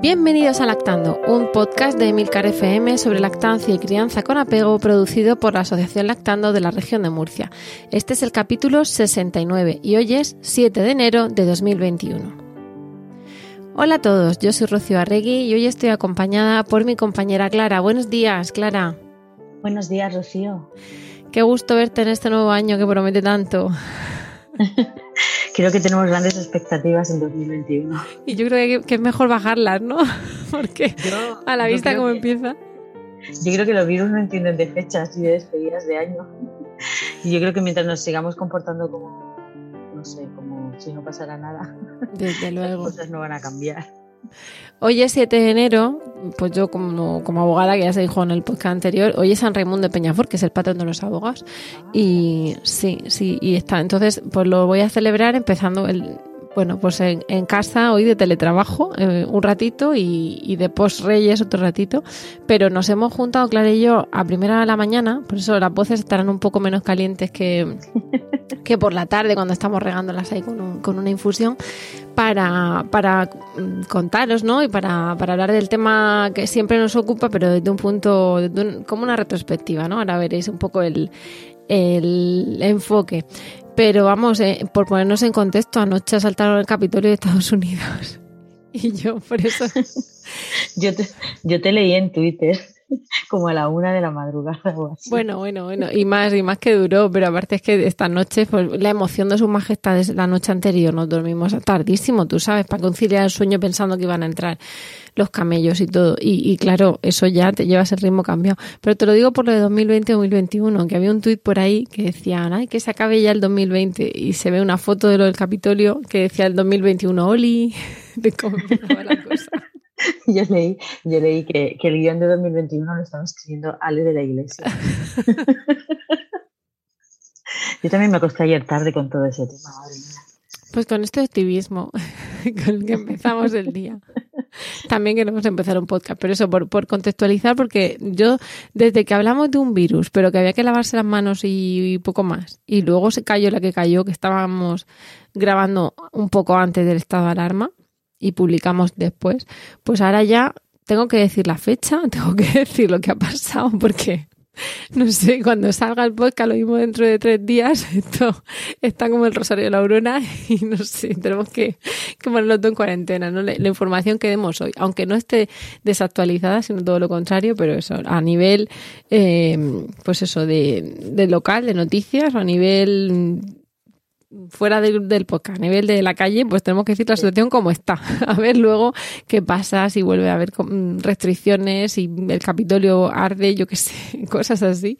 Bienvenidos a Lactando, un podcast de Emilcar FM sobre lactancia y crianza con apego producido por la Asociación Lactando de la región de Murcia. Este es el capítulo 69 y hoy es 7 de enero de 2021. Hola a todos, yo soy Rocío Arregui y hoy estoy acompañada por mi compañera Clara. Buenos días, Clara. Buenos días, Rocío. Qué gusto verte en este nuevo año que promete tanto. creo que tenemos grandes expectativas en 2021. Y yo creo que, es mejor bajarlas, ¿no? Porque a la vista como empieza. Yo creo que los virus no entienden de fechas y de despedidas de año. Y yo creo que mientras nos sigamos comportando como, no sé, como si no pasara nada, Desde luego. las cosas no van a cambiar. Hoy es 7 de enero, pues yo como, como, abogada, que ya se dijo en el podcast anterior, hoy es San Raimundo de Peñafort, que es el patrón de los abogados. Y sí, sí, y está. Entonces, pues lo voy a celebrar empezando el, bueno, pues en, casa hoy de teletrabajo eh, un ratito y, y de post Reyes otro ratito, pero nos hemos juntado, Clara y yo, a primera de la mañana, por eso las voces estarán un poco menos calientes que, que por la tarde cuando estamos regándolas ahí con, con una infusión, para, para contaros, ¿no? Y para, para, hablar del tema que siempre nos ocupa, pero desde un punto, como una retrospectiva, ¿no? Ahora veréis un poco el, el enfoque. Pero vamos, eh, por ponernos en contexto, anoche asaltaron el Capitolio de Estados Unidos. Y yo, por eso. yo, te, yo te leí en Twitter como a la una de la madrugada Bueno, bueno, bueno, y más, y más que duró, pero aparte es que esta noche, pues la emoción de su majestad es la noche anterior, nos dormimos tardísimo, tú sabes, para conciliar el sueño pensando que iban a entrar los camellos y todo. Y, claro, eso ya te llevas el ritmo cambiado. Pero te lo digo por lo de 2020-2021, que había un tuit por ahí que decían, ay, que se acabe ya el 2020. Y se ve una foto de lo del Capitolio que decía el 2021, Oli, de cómo la cosa. Yo leí, yo leí que, que, el guion de 2021 lo estaba escribiendo Ale de la Iglesia. yo también me acosté ayer tarde con todo ese tema. Pues con este activismo con el que empezamos el día. También queremos empezar un podcast, pero eso por, por, contextualizar, porque yo, desde que hablamos de un virus, pero que había que lavarse las manos y, poco más, y luego se cayó la que cayó, que estábamos grabando un poco antes del estado de alarma y publicamos después, pues ahora ya tengo que decir la fecha, tengo que decir lo que ha pasado, porque no sé, cuando salga el podcast, lo mismo dentro de tres días, esto está como el Rosario de la Aurora y no sé, tenemos que, ponerlo todo en cuarentena, ¿no? La, información que demos hoy, aunque no esté desactualizada, sino todo lo contrario, pero eso, a nivel, eh, pues eso, de, de local, de noticias, o a nivel fuera del podcast, a nivel de la calle, pues tenemos que decir la situación como está. A ver luego qué pasa, si vuelve a haber restricciones, si el Capitolio arde, yo qué sé, cosas así.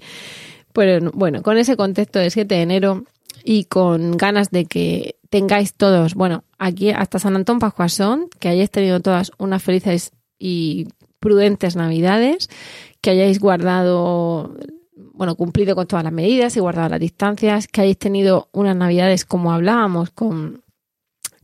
Pero bueno, con ese contexto de 7 de enero y con ganas de que tengáis todos, bueno, aquí hasta San Antón Pascuasón, que hayáis tenido todas unas felices y prudentes navidades, que hayáis guardado bueno, cumplido con todas las medidas y guardado las distancias, que hayáis tenido unas navidades como hablábamos, con,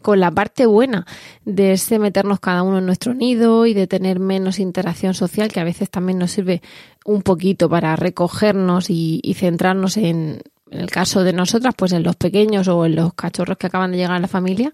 con la parte buena de ese meternos cada uno en nuestro nido y de tener menos interacción social, que a veces también nos sirve un poquito para recogernos y, centrarnos en, en el caso de nosotras, pues en los pequeños o en los cachorros que acaban de llegar a la familia.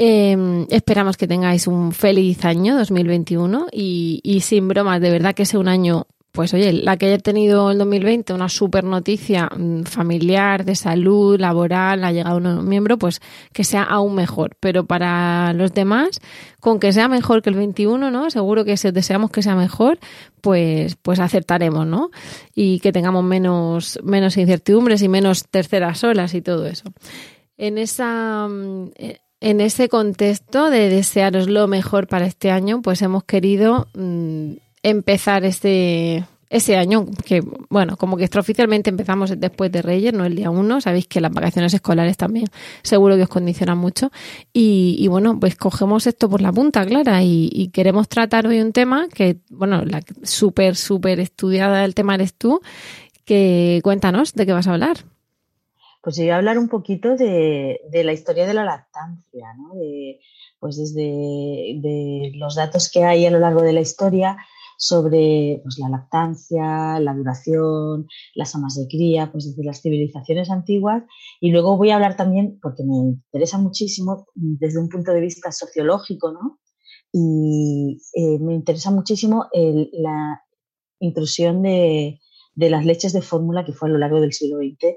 Eh, esperamos que tengáis un feliz año 2021 y, y sin bromas, de verdad que sea un año pues oye, la que haya tenido el 2020 una super noticia mm, familiar, de salud, laboral, ha llegado un miembro, pues que sea aún mejor. Pero para los demás, con que sea mejor que el 21, ¿no? Seguro que si deseamos que sea mejor, pues, pues acertaremos, ¿no? Y que tengamos menos, menos incertidumbres y menos terceras olas y todo eso. En esa, mm, en ese contexto de desearos lo mejor para este año, pues hemos querido mm, empezar este, ese año, que bueno, como que extraoficialmente empezamos después de Reyes, no el día uno, sabéis que las vacaciones escolares también seguro que os condicionan mucho. Y, bueno, pues cogemos esto por la punta, Clara, y, queremos tratar hoy un tema que, bueno, la súper, súper estudiada del tema eres tú, que cuéntanos de qué vas a hablar. Pues yo voy a hablar un poquito de, la historia de la lactancia, ¿no? De, pues desde de los datos que hay a lo largo de la historia, sobre pues, la lactancia, la duración, las amas de cría, pues desde las civilizaciones antiguas. Y luego voy a hablar también, porque me interesa muchísimo desde un punto de vista sociológico, ¿no? Y eh, me interesa muchísimo la intrusión de, las leches de fórmula que fue a lo largo del siglo XX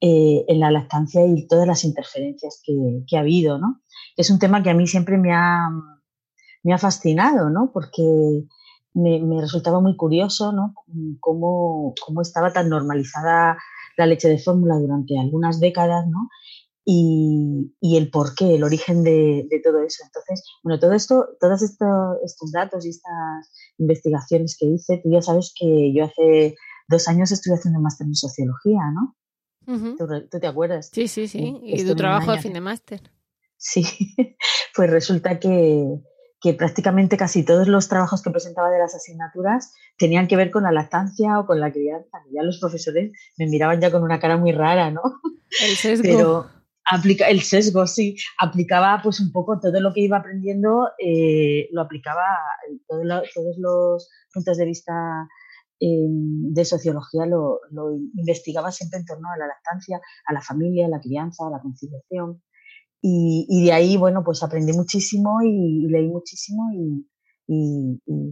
eh, en la lactancia y todas las interferencias que, ha habido, ¿no? Es un tema que a mí siempre me ha, me ha fascinado, ¿no? Porque me, resultaba muy curioso ¿no? cómo, estaba tan normalizada la leche de fórmula durante algunas décadas ¿no? y, y el porqué, el origen de, todo eso. Entonces, bueno, todo esto, todos estos datos y estas investigaciones que hice, tú ya sabes que yo hace dos años estuve haciendo un máster en sociología, ¿no? ¿Tú, te acuerdas? Sí, sí, sí. y tu trabajo de fin de máster. Sí, pues resulta que, que prácticamente casi todos los trabajos que presentaba de las asignaturas tenían que ver con la lactancia o con la crianza. Ya los profesores me miraban ya con una cara muy rara, ¿no? El sesgo. Pero aplica, el sesgo, sí. Aplicaba pues un poco todo lo que iba aprendiendo, eh, lo aplicaba, todos los puntos de vista em, de sociología lo, lo investigaba siempre en torno a la lactancia, a la familia, a la crianza, a la conciliación. Y, de ahí, bueno, pues aprendí muchísimo y, leí muchísimo y,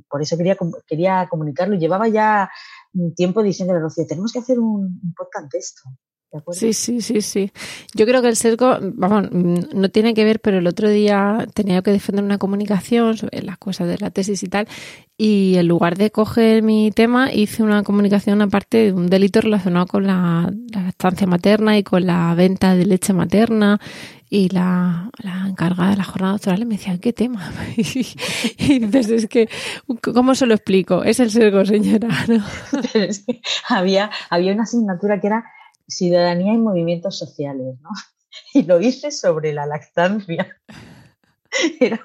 por eso quería, quería comunicarlo. Llevaba ya un tiempo diciendo a Rocío, tenemos que hacer un, un podcast esto. Sí, sí, sí, sí. Yo creo que el sesgo, vamos, no tiene que ver, pero el otro día tenía que defender una comunicación sobre las cosas de la tesis y tal, y en lugar de coger mi tema, hice una comunicación aparte de un delito relacionado con la, la estancia materna y con la venta de leche materna y la, la, encargada de la jornada doctoral me decía, ¿qué tema? y dices, es que, ¿cómo se lo explico? Es el sesgo, señora. había, había una asignatura que era ciudadanía y movimientos sociales, ¿no? Y lo hice sobre la lactancia.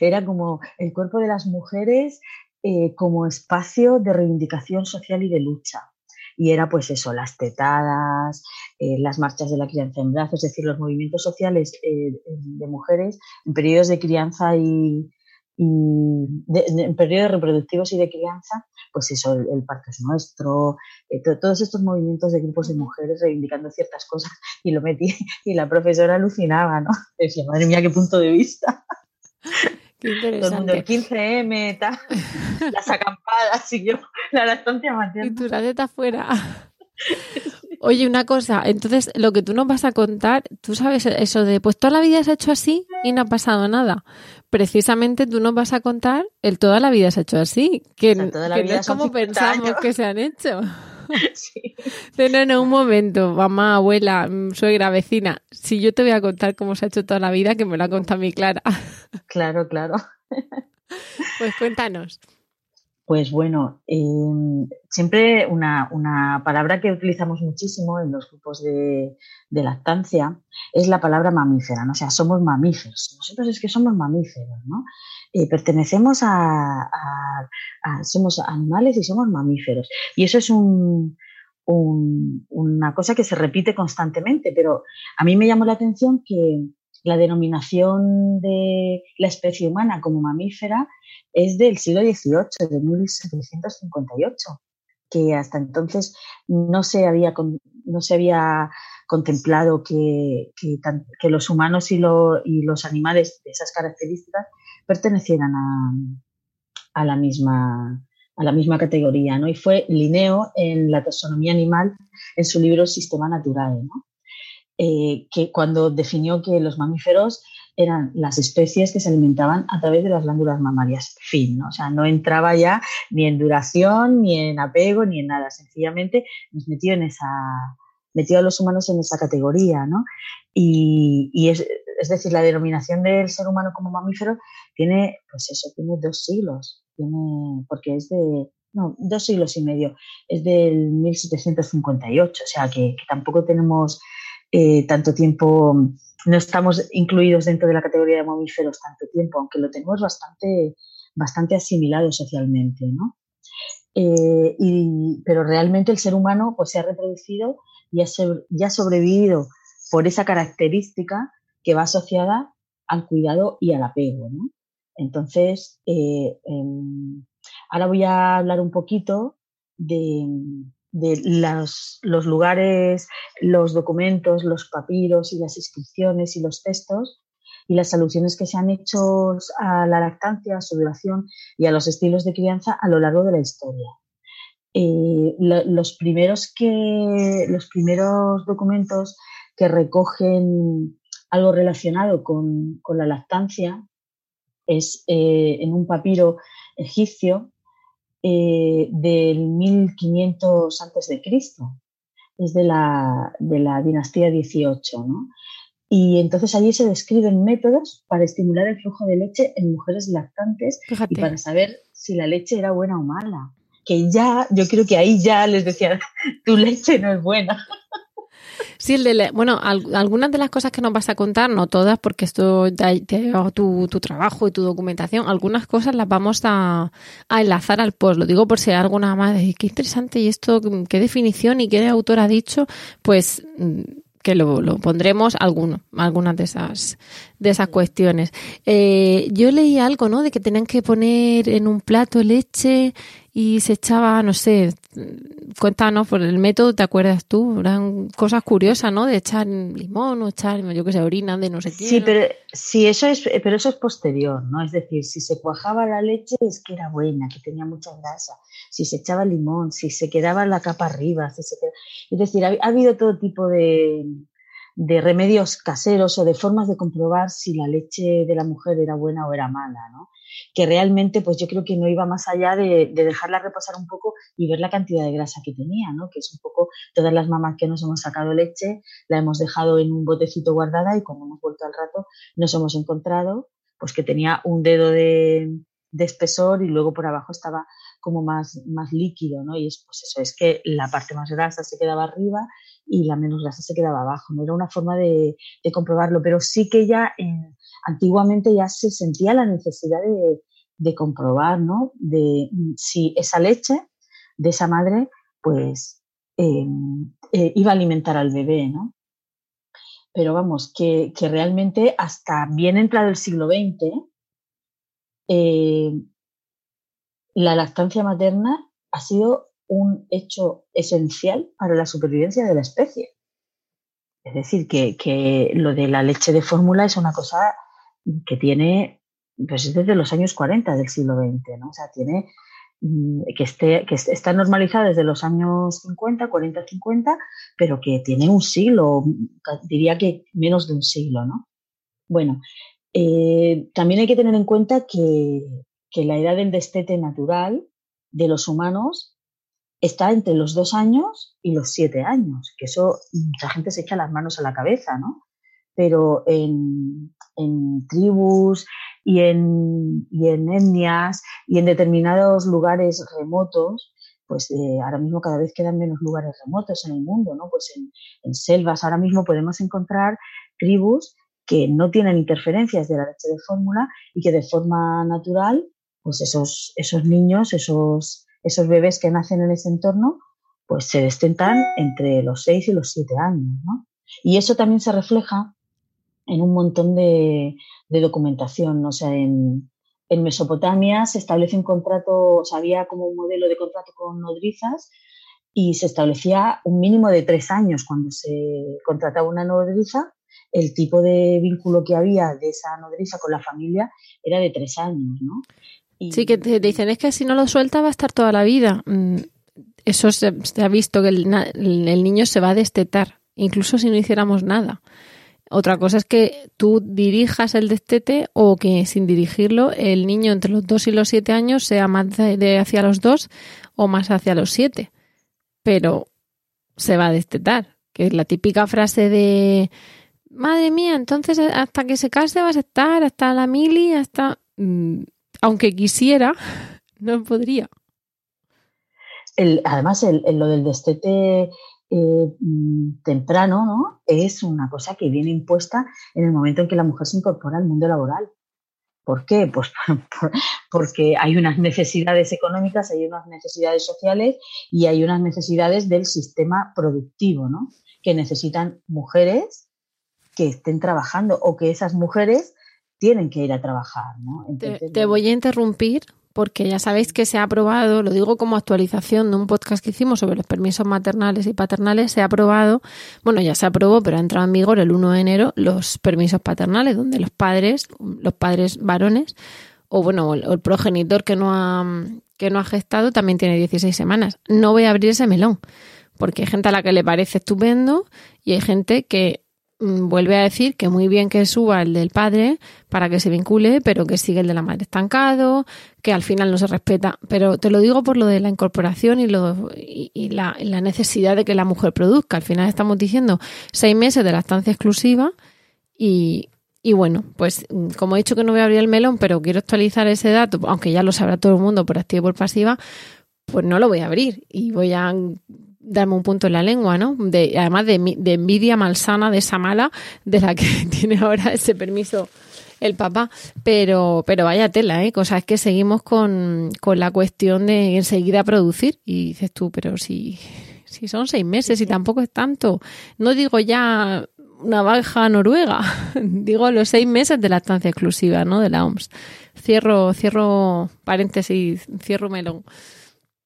Era, como el cuerpo de las mujeres eh, como espacio de reivindicación social y de lucha y era pues eso, las tetadas, eh, las marchas de la crianza en brazos, es decir, los movimientos sociales eh, de mujeres en periodos de crianza y, en periodos reproductivos y de crianza, pues eso, el, parto es nuestro, eh, todos estos movimientos de grupos de mujeres reivindicando ciertas cosas y lo metí y la profesora alucinaba, ¿no? Decía, madre mía, qué punto de vista. Todo el mundo, el 15M, las acampadas y yo, la lactancia materna. Y tu está fuera. Oye, una cosa, entonces lo que tú nos vas a contar, tú sabes eso de, pues toda la vida se ha hecho así y no ha pasado nada. Precisamente tú nos vas a contar el toda la vida se ha hecho así, que, no es como pensamos que se han hecho. Sí. No, no, un momento, mamá, abuela, suegra, vecina. Si yo te voy a contar cómo se ha hecho toda la vida, que me lo ha contado mi Clara. Claro, claro. Pues cuéntanos. Pues bueno, em, siempre una, palabra que utilizamos muchísimo en los grupos de, lactancia es la palabra mamífera, ¿no? o sea, somos mamíferos. Nosotros es que somos mamíferos, ¿no? Eh, pertenecemos a, somos animales y somos mamíferos. Y eso es un, una cosa que se repite constantemente, pero a mí me llamó la atención que la denominación de la especie humana como mamífera es del siglo XVIII, de 1758, que hasta entonces no se había, no se había contemplado que, que, los humanos y, los animales de esas características pertenecieran a, a, la misma, a la misma categoría. ¿no? Y fue Linneo en la taxonomía animal en su libro Sistema Natural, ¿no? Eh, que cuando definió que los mamíferos eran las especies que se alimentaban a través de las glándulas mamarias. Fin, ¿no? O sea, no entraba ya ni en duración, ni en apego, ni en nada. Sencillamente nos metió en esa, metió a los humanos en esa categoría, ¿no? Y, es, es, decir, la denominación del ser humano como mamífero tiene, pues eso, tiene dos siglos, tiene, porque es de, no, dos siglos y medio, es del 1758, o sea que, tampoco tenemos eh, tanto tiempo, no estamos incluidos dentro de la categoría de mamíferos tanto tiempo, aunque lo tenemos bastante, bastante asimilado socialmente, ¿no? Eh, pero realmente el ser humano pues, se ha reproducido y ha sobrevivido por esa característica que va asociada al cuidado y al apego. ¿no? Entonces, eh, em, ahora voy a hablar un poquito de, los, lugares, los documentos, los papiros y las inscripciones y los textos y las alusiones que se han hecho a la lactancia, a su duración y a los estilos de crianza a lo largo de la historia. Eh, los, primeros que, los primeros documentos que recogen algo relacionado con, la lactancia es eh, en un papiro egipcio eh, del 1500 a.C. Es de la, de la dinastía 18, ¿no? Y entonces allí se describen métodos para estimular el flujo de leche en mujeres lactantes y para saber si la leche era buena o mala. Que ya, yo creo que ahí ya les decía, tu leche no es buena. Sí, bueno, algunas de las cosas que nos vas a contar, no todas, porque esto te, tu, tu, trabajo y tu documentación, algunas cosas las vamos a, enlazar al post. Lo digo por si hay alguna más de qué interesante y esto, qué definición y qué autor ha dicho, pues mm, que lo, pondremos alguno, algunas de esas, de esas cuestiones. Eh, yo leí algo, ¿no? De que tenían que poner en un plato leche y se echaba, no sé, cuéntanos por el método, ¿te acuerdas tú? Eran cosas curiosas, ¿no? De echar limón o echar, yo qué sé, orina de no sé qué. Sí, pero sí, eso es, pero eso es posterior, ¿no? Es decir, si se cuajaba la leche es que era buena, que tenía mucha grasa. Si se echaba limón, si se quedaba la capa arriba, si se es decir, ha, habido todo tipo de, de remedios caseros o de formas de comprobar si la leche de la mujer era buena o era mala, ¿no? Que realmente pues yo creo que no iba más allá de, dejarla reposar un poco y ver la cantidad de grasa que tenía, ¿no? que es un poco todas las mamás que nos hemos sacado leche, la hemos dejado en un botecito guardada y cuando hemos vuelto al rato nos hemos encontrado pues que tenía un dedo de, espesor y luego por abajo estaba como más, más líquido, ¿no? Y es pues eso, es que la parte más grasa se quedaba arriba y la menos grasa se quedaba abajo, no era una forma de, comprobarlo, pero sí que ya en, antiguamente ya se sentía la necesidad de, comprobar, ¿no? De si esa leche de esa madre, pues em, eh, iba a alimentar al bebé, ¿no? Pero vamos, que, realmente hasta bien entrado el siglo XX, eh, la lactancia materna ha sido un hecho esencial para la supervivencia de la especie. Es decir, que, que lo de la leche de fórmula es una cosa que tiene, pues desde los años 40 del siglo XX, ¿no? O sea, tiene mm, que, esté, que está normalizada desde los años 50, 40, 50, pero que tiene un siglo, diría que menos de un siglo, ¿no? Bueno, eh, también hay que tener en cuenta que, que, la edad del destete natural de los humanos está entre los dos años y los siete años, que eso mucha gente se echa las manos a la cabeza, ¿no? Pero en, tribus y en, y en etnias y en determinados lugares remotos, pues eh, ahora mismo cada vez quedan menos lugares remotos en el mundo, ¿no? Pues en, selvas ahora mismo podemos encontrar tribus que no tienen interferencias de la leche de fórmula y que de forma natural, pues esos, esos niños, esos, esos bebés que nacen en ese entorno, pues se destentan entre los 6 y los 7 años, ¿no? Y eso también se refleja en un montón de, documentación. O sea, en, Mesopotamia se establece un contrato, o sea, había como un modelo de contrato con nodrizas y se establecía un mínimo de tres años cuando se contrataba una nodriza. El tipo de vínculo que había de esa nodriza con la familia era de tres años, ¿no? Sí, que te dicen es que si no lo suelta va a estar toda la vida. Mm, eso se, ha visto que el, niño se va a destetar, incluso si no hiciéramos nada. Otra cosa es que tú dirijas el destete o que sin dirigirlo el niño entre los 2 y los 7 años sea más de hacia los 2 o más hacia los 7. Pero se va a destetar, que es la típica frase de madre mía, entonces hasta que se case vas a estar, hasta la mili, hasta... Mm, aunque quisiera, no podría. además, lo del destete eh, temprano ¿no? es una cosa que viene impuesta en el momento en que la mujer se incorpora al mundo laboral. ¿Por qué? Pues porque hay unas necesidades económicas, hay unas necesidades sociales y hay unas necesidades del sistema productivo, ¿no? Que necesitan mujeres que estén trabajando o que esas mujeres tienen que ir a trabajar, ¿no? te, voy a interrumpir porque ya sabéis que se ha aprobado, lo digo como actualización de un podcast que hicimos sobre los permisos maternales y paternales, se ha aprobado, bueno, ya se aprobó, pero ha entrado en vigor el 1 de enero los permisos paternales, donde los padres, los padres varones, o bueno, el, el progenitor que no ha que no ha gestado también tiene 16 semanas. No voy a abrir ese melón, porque hay gente a la que le parece estupendo y hay gente que vuelve a decir que muy bien que suba el del padre para que se vincule, pero que sigue el de la madre estancado, que al final no se respeta. Pero te lo digo por lo de la incorporación y, lo, y, la, necesidad de que la mujer produzca. Al final estamos diciendo seis meses de la estancia exclusiva y, y bueno, pues mm, como he dicho que no voy a abrir el melón, pero quiero actualizar ese dato, aunque ya lo sabrá todo el mundo por activa y por pasiva, pues no lo voy a abrir y voy a darme un punto en la lengua, ¿no? De, además de, envidia malsana de esa mala de la que tiene ahora ese permiso el papá. Pero, pero vaya tela, ¿eh? Cosa es que seguimos con, con la cuestión de enseguida producir. Y dices tú, pero si, si son seis meses y tampoco es tanto. No digo ya una baja noruega, digo los seis meses de la estancia exclusiva, ¿no? De la OMS. Cierro, cierro paréntesis, cierro melón.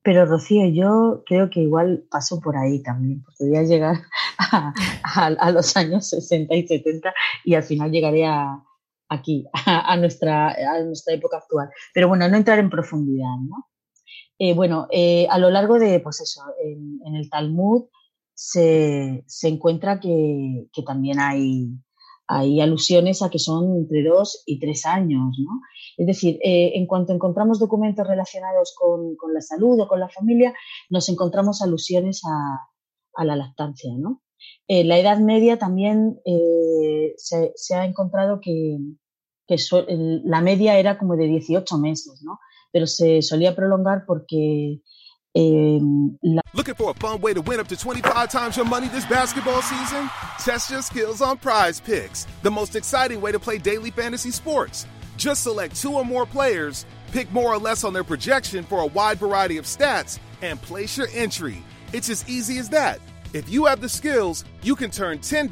Pero Rocío, yo creo que igual pasó por ahí también, porque voy a llegar a, los años 60 y 70 y al final llegaré a, aquí, a, nuestra, a nuestra época actual. Pero bueno, no entrar en profundidad, ¿no? Eh, bueno, eh, a lo largo de, pues eso, en, el Talmud se, se encuentra que, que, también hay, hay alusiones a que son entre dos y tres años, ¿no? Es decir, eh, en cuanto encontramos documentos relacionados con, la salud o con la familia, nos encontramos alusiones a, la lactancia. ¿no? En la Edad Media también eh, se, ha encontrado que, la media era como de 18 meses, ¿no? pero se solía prolongar porque Eh, Looking for a fun way to win up to 25 times your money this basketball season? Test your skills on prize picks, the most exciting way to play daily fantasy sports. Just select two or more players, pick more or less on their projection for a wide variety of stats, and place your entry. It's as easy as that. If you have the skills, you can turn $10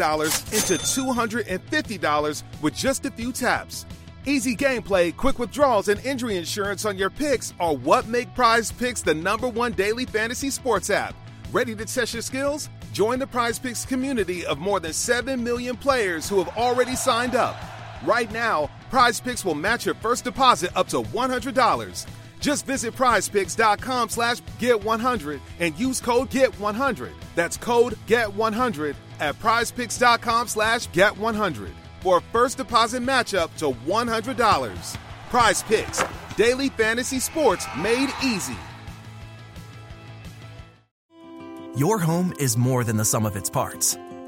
into $250 with just a few taps. Easy gameplay, quick withdrawals, and injury insurance on your picks are what make Prize Picks the number one daily fantasy sports app. Ready to test your skills? Join the Prize Picks community of more than 7 million players who have already signed up. Right now, Prize Picks will match your first deposit up to $100. Just visit prizepicks.com slash get100 and use code GET100. That's code GET100 at prizepicks.com slash get100 for a first deposit matchup to $100. Prize Picks, daily fantasy sports made easy. Your home is more than the sum of its parts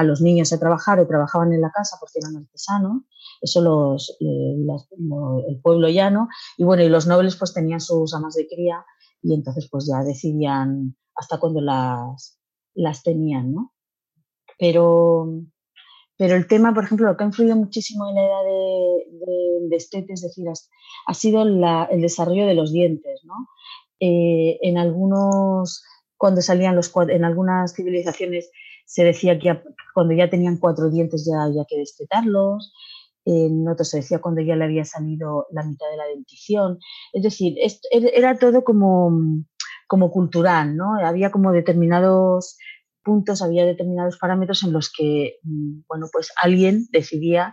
a los niños a trabajar o trabajaban en la casa porque eran artesanos, eso los, el pueblo llano, y bueno, y los nobles pues tenían sus amas de cría y entonces pues ya decidían hasta cuando las, las tenían, ¿no? Pero, pero el tema, por ejemplo, lo que ha influido muchísimo en la edad de, de, Estete, es decir, ha, sido el desarrollo de los dientes, ¿no? Eh, en algunos, cuando salían los en algunas civilizaciones se decía que cuando ya tenían cuatro dientes ya había que destetarlos, en otros se decía cuando ya le había salido la mitad de la dentición. Es decir, era todo como, como cultural, ¿no? Había como determinados puntos, había determinados parámetros en los que, mm, bueno, pues alguien decidía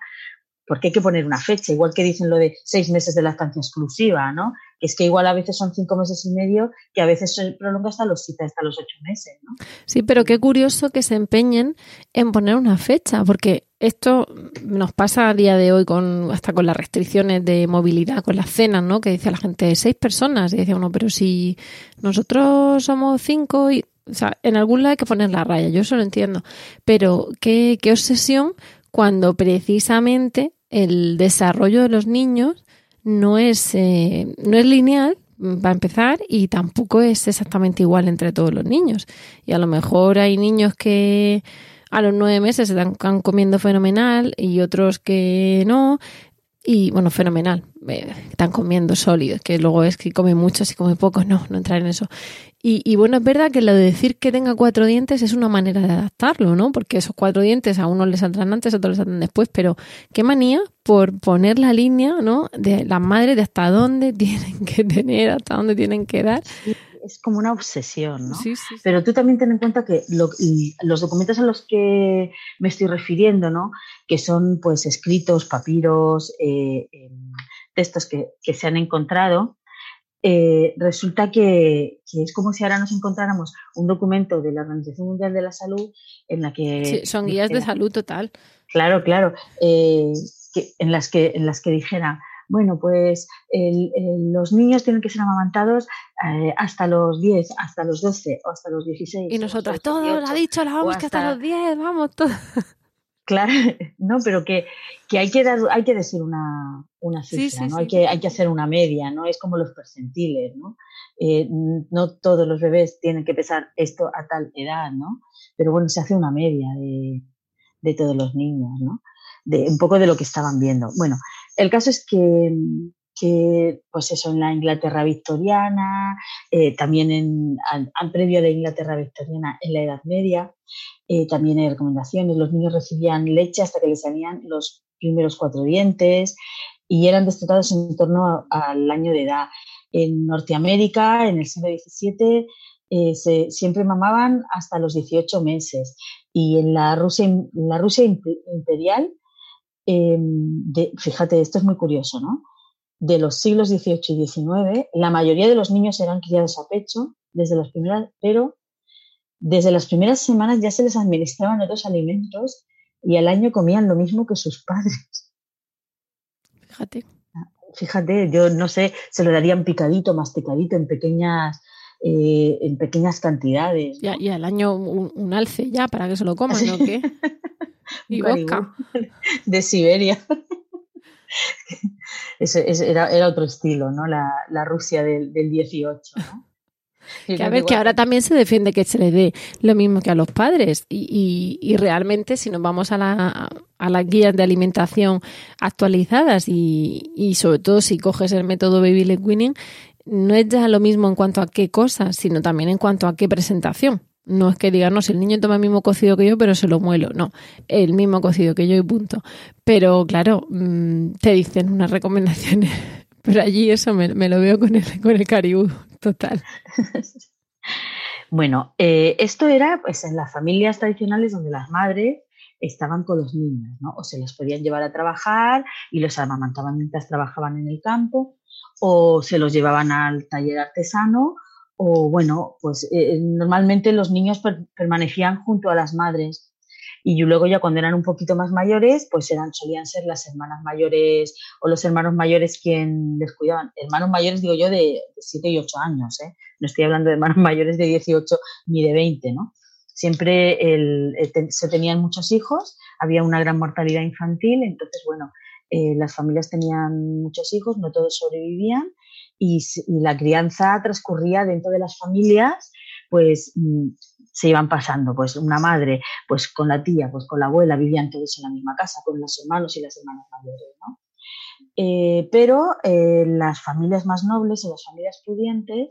porque hay que poner una fecha, igual que dicen lo de seis meses de lactancia exclusiva, ¿no? Es que igual a veces son cinco meses y medio, que a veces se prolonga hasta los siete, hasta los ocho meses, ¿no? Sí, pero qué curioso que se empeñen en poner una fecha, porque esto nos pasa a día de hoy con hasta con las restricciones de movilidad, con las cenas, ¿no? Que dice la gente seis personas y dice uno, pero si nosotros somos cinco y o sea, en algún lado hay que poner la raya, yo eso lo entiendo. Pero qué, qué obsesión cuando precisamente el desarrollo de los niños no es, eh, no es lineal, va a empezar, y tampoco es exactamente igual entre todos los niños. Y a lo mejor hay niños que a los nueve meses se están comiendo fenomenal y otros que no. Y bueno, fenomenal. Eh, están comiendo sólidos, que luego es que come mucho, si come poco, no, no entrar en eso. Y, bueno, es verdad que lo de decir que tenga cuatro dientes es una manera de adaptarlo, ¿no? Porque esos cuatro dientes a unos les saldrán antes, a otros les saldrán después, pero qué manía por poner la línea, ¿no? De las madres de hasta dónde tienen que tener, hasta dónde tienen que dar. es como una obsesión, ¿no? Sí, sí, Pero tú también ten en cuenta que los documentos a los que me estoy refiriendo, ¿no? Que son pues escritos, papiros, eh, em, textos que, que se han encontrado, eh, resulta que, es como si ahora nos encontráramos un documento de la Organización Mundial de la Salud en la que... son guías de salud total. Claro, claro. Eh, en, las que, en las que dijera, bueno, pues los niños tienen que ser amamantados eh, hasta los 10, hasta los 12 o hasta los 16. Y nosotras, todos, ha dicho la vamos que hasta los 10, vamos, todos. Claro, no, pero que, hay que dar, hay que decir una, una cifra, ¿no? Hay, que, hay que hacer una media, ¿no? Es como los percentiles, ¿no? Eh, no todos los bebés tienen que pesar esto a tal edad, ¿no? Pero bueno, se hace una media de, de todos los niños, ¿no? De un poco de lo que estaban viendo. Bueno, el caso es que, que pues eso, en la Inglaterra victoriana, eh, también en, al, previo de Inglaterra victoriana en la Edad Media, eh, también hay recomendaciones, los niños recibían leche hasta que les salían los primeros cuatro dientes y eran destetados en torno al año de edad. En Norteamérica, en el siglo XVII, eh, se, siempre mamaban hasta los 18 meses y en la Rusia, la Rusia imperial, em, fíjate, esto es muy curioso, ¿no? De los siglos XVIII y XIX, la mayoría de los niños eran criados a pecho desde las primeras, pero desde las primeras semanas ya se les administraban otros alimentos y al año comían lo mismo que sus padres. Fíjate. Fíjate, yo no sé, se lo darían picadito, masticadito, en pequeñas, eh, en pequeñas cantidades. Y al año un, alce ya para que se lo coman, ¿no? ¿Qué? y De Siberia. era, otro estilo, ¿no? La, Rusia del, 18, Que a ver, que ahora también se defiende que se le dé lo mismo que a los padres. Y, realmente, si nos vamos a, la, a las guías de alimentación actualizadas y, sobre todo si coges el método Baby Led Winning, no es ya lo mismo en cuanto a qué cosas, sino también en cuanto a qué presentación. No es que digan, no, si el niño toma el mismo cocido que yo, pero se lo muelo. No, el mismo cocido que yo y punto. Pero claro, mm, te dicen unas recomendaciones. Pero allí eso me, lo veo con el, con el caribú, total. Bueno, eh, esto era pues en las familias tradicionales donde las madres estaban con los niños, ¿no? O se les podían llevar a trabajar y los amamantaban mientras trabajaban en el campo, o se los llevaban al taller artesano, o bueno, pues eh, normalmente los niños permanecían junto a las madres y luego ya cuando eran un poquito más mayores, pues eran, solían ser las hermanas mayores o los hermanos mayores quien les cuidaban. Hermanos mayores, digo yo, de, 7 y 8 años, ¿eh? No estoy hablando de hermanos mayores de 18 ni de 20, ¿no? Siempre se tenían muchos hijos, había una gran mortalidad infantil, entonces, bueno, eh, las familias tenían muchos hijos, no todos sobrevivían y, la crianza transcurría dentro de las familias, pues mm, se iban pasando, pues una madre, pues con la tía, pues con la abuela, vivían todos en la misma casa, con los hermanos y las hermanas mayores, ¿no? Eh, pero eh, las familias más nobles o las familias pudientes,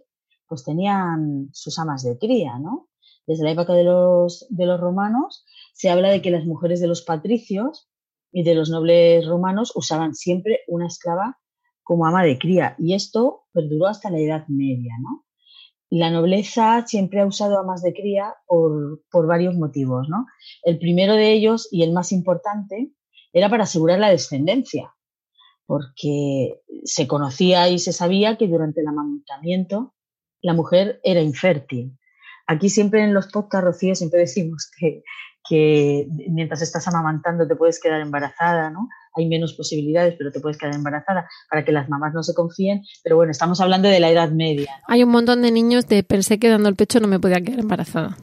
pues tenían sus amas de cría, ¿no? Desde la época de los, de los romanos se habla de que las mujeres de los patricios y de los nobles romanos usaban siempre una esclava como ama de cría y esto perduró hasta la Edad Media. ¿no? La nobleza siempre ha usado amas de cría por, varios motivos. ¿no? El primero de ellos y el más importante era para asegurar la descendencia, porque se conocía y se sabía que durante el amamantamiento la mujer era infértil. Aquí siempre en los podcasts, Rocío, siempre decimos que, que mientras estás amamantando te puedes quedar embarazada, ¿no? Hay menos posibilidades, pero te puedes quedar embarazada para que las mamás no se confíen. Pero bueno, estamos hablando de la edad media. Hay un montón de niños de pensé que dando el pecho no me podía quedar embarazada.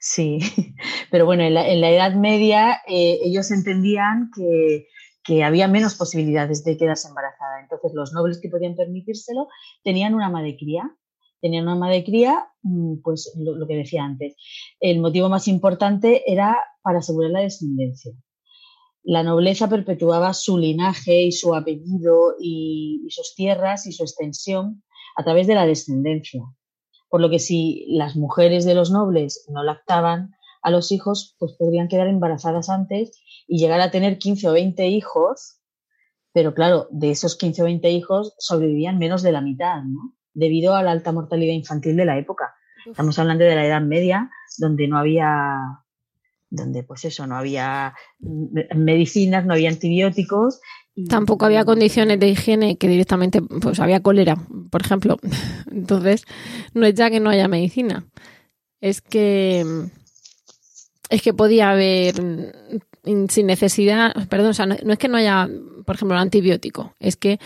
Sí, pero bueno, en la, edad media eh, ellos entendían que, que había menos posibilidades de quedarse embarazada. Entonces los nobles que podían permitírselo tenían una ama de cría tenían una madre cría, mm, pues lo, que decía antes. El motivo más importante era para asegurar la descendencia. La nobleza perpetuaba su linaje y su apellido y, sus tierras y su extensión a través de la descendencia. Por lo que si las mujeres de los nobles no lactaban a los hijos, pues podrían quedar embarazadas antes y llegar a tener 15 o 20 hijos, pero claro, de esos 15 o 20 hijos sobrevivían menos de la mitad, ¿no? debido a la alta mortalidad infantil de la época. Estamos hablando de la Edad Media, donde no había, donde pues eso, no había medicinas, no había antibióticos. Tampoco había condiciones de higiene que directamente, pues había cólera, por ejemplo. Entonces, no es ya que no haya medicina, es que es que podía haber sin necesidad, perdón, o sea, no, es que no haya, por ejemplo, antibiótico, es que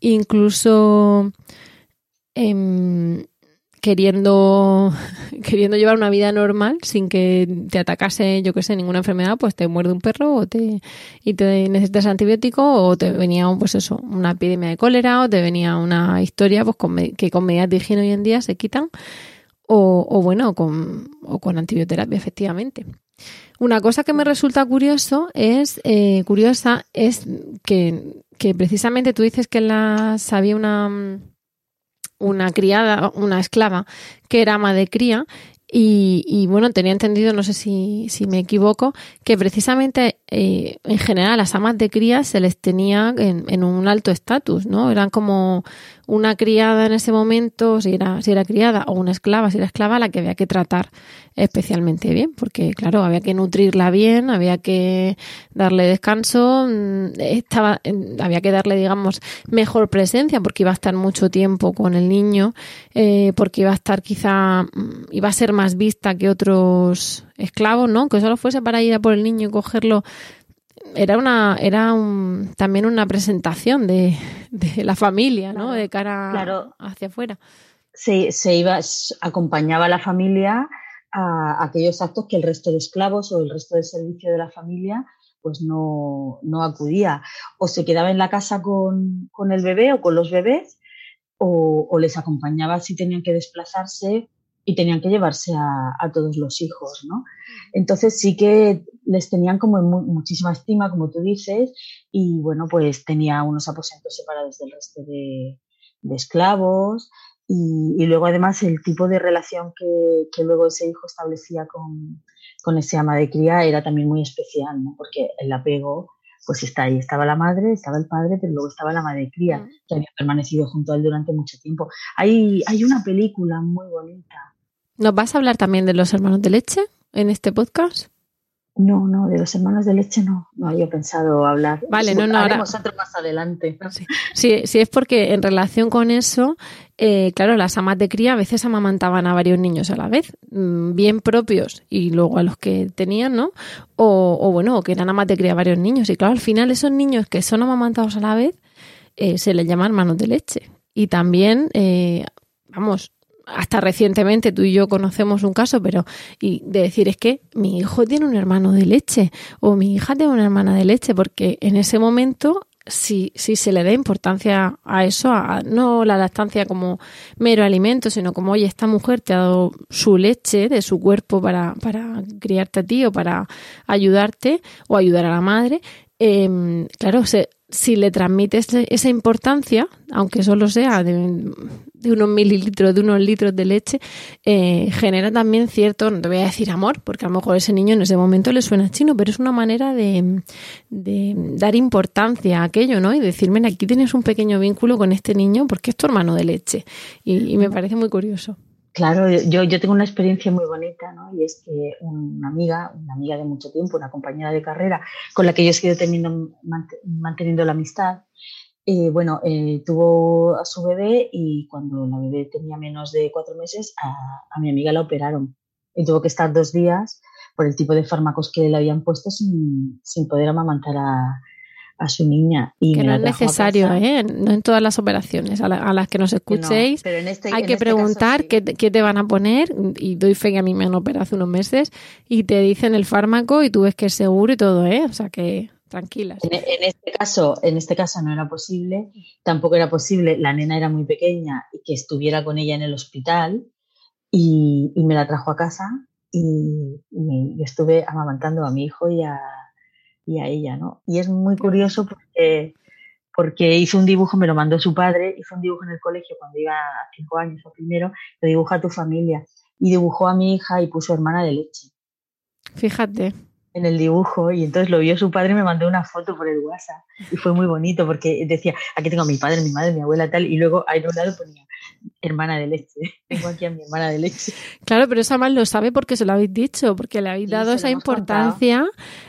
incluso Em, queriendo, queriendo llevar una vida normal sin que te atacase, yo que sé, ninguna enfermedad, pues te muerde un perro o te, y te necesitas antibiótico o te venía, pues eso, una epidemia de cólera o te venía una historia pues con, que con medidas de higiene hoy en día se quitan o, bueno, con, o con antibioterapia, efectivamente. Una cosa que me resulta curioso es, eh, curiosa es que, que precisamente tú dices que las había una una criada, una esclava, que era ama de cría. Y, bueno, tenía entendido, no sé si, si me equivoco, que precisamente eh, en general las amas de cría se les tenía en, en un alto estatus, ¿no? Eran como una criada en ese momento, si era, si era criada, o una esclava, si era esclava, la que había que tratar especialmente bien, porque claro, había que nutrirla bien, había que darle descanso, mm, estaba, había que darle, digamos, mejor presencia, porque iba a estar mucho tiempo con el niño, eh, porque iba a estar quizá, mm, iba a ser más vista que otros esclavos, ¿no? Que solo fuese para ir a por el niño y cogerlo era una era un, también una presentación de, de la familia, ¿no? De cara hacia afuera. Se, se iba, acompañaba a la familia a aquellos actos que el resto de esclavos o el resto del servicio de la familia pues no, no acudía. O se quedaba en la casa con, con el bebé o con los bebés, o, o, les acompañaba si tenían que desplazarse y tenían que llevarse a, a todos los hijos, ¿no? Entonces sí que les tenían como muchísima estima, como tú dices, y bueno, pues tenía unos aposentos separados del resto de, esclavos, y, luego además el tipo de relación que, luego ese hijo establecía con, con, ese ama de cría era también muy especial, ¿no? porque el apego pues está ahí, estaba la madre, estaba el padre, pero luego estaba la madre de cría, que había permanecido junto a él durante mucho tiempo. Hay, hay una película muy bonita. ¿Nos vas a hablar también de los hermanos de leche en este podcast? No, no, de los hermanos de leche no, no había pensado hablar. Vale, no, no, haremos otro más adelante. Sí, sí, es porque en relación con eso, eh, claro, las amas de cría a veces amamantaban a varios niños a la vez, mm, bien propios y luego a los que tenían, ¿no? O, o bueno, que eran amas de cría a varios niños. Y claro, al final esos niños que son amamantados a la vez eh, se les llaman hermanos de leche. Y también, eh, vamos, hasta recientemente tú y yo conocemos un caso, pero y de decir es que mi hijo tiene un hermano de leche o mi hija tiene una hermana de leche, porque en ese momento si, si se le da importancia a eso, a, no la lactancia como mero alimento, sino como, oye, esta mujer te ha dado su leche de su cuerpo para, para criarte a ti o para ayudarte o ayudar a la madre, eh, claro, se, si le transmites esa importancia, aunque solo sea de, unos mililitros, de unos litros de leche, eh, genera también cierto, no te voy a decir amor, porque a lo mejor ese niño en ese momento le suena chino, pero es una manera de, dar importancia a aquello, ¿no? Y decirme, aquí tienes un pequeño vínculo con este niño porque es tu hermano de leche. Y, me parece muy curioso. Claro, yo, yo tengo una experiencia muy bonita, ¿no? Y es que una amiga, una amiga de mucho tiempo, una compañera de carrera, con la que yo he seguido teniendo, manteniendo la amistad, eh, bueno, eh, tuvo a su bebé y cuando la bebé tenía menos de cuatro meses, a, mi amiga la operaron. Y tuvo que estar dos días por el tipo de fármacos que le habían puesto sin, sin poder amamantar a, a su niña. Y que no es necesario, ¿eh? No en todas las operaciones. A, las que nos escuchéis, este, hay que este preguntar qué, te van a poner. Y doy fe que a mí me han operado hace unos meses y te dicen el fármaco y tú ves que es seguro y todo, ¿eh? O sea que tranquilas. En, este caso, en este caso no era posible, tampoco era posible, la nena era muy pequeña y que estuviera con ella en el hospital y, me la trajo a casa y, y, estuve amamantando a mi hijo y a, y a ella, ¿no? Y es muy curioso porque, porque hizo un dibujo, me lo mandó su padre, hizo un dibujo en el colegio cuando iba a cinco años o primero, lo dibuja a tu familia y dibujó a mi hija y puso hermana de leche. Fíjate. En el dibujo y entonces lo vio su padre y me mandó una foto por el WhatsApp y fue muy bonito porque decía, aquí tengo a mi padre, mi madre, mi abuela tal y luego ahí en un lado ponía hermana de leche. Tengo aquí a mi hermana de leche. Claro, pero esa más lo sabe porque se lo habéis dicho, porque le habéis dado esa importancia,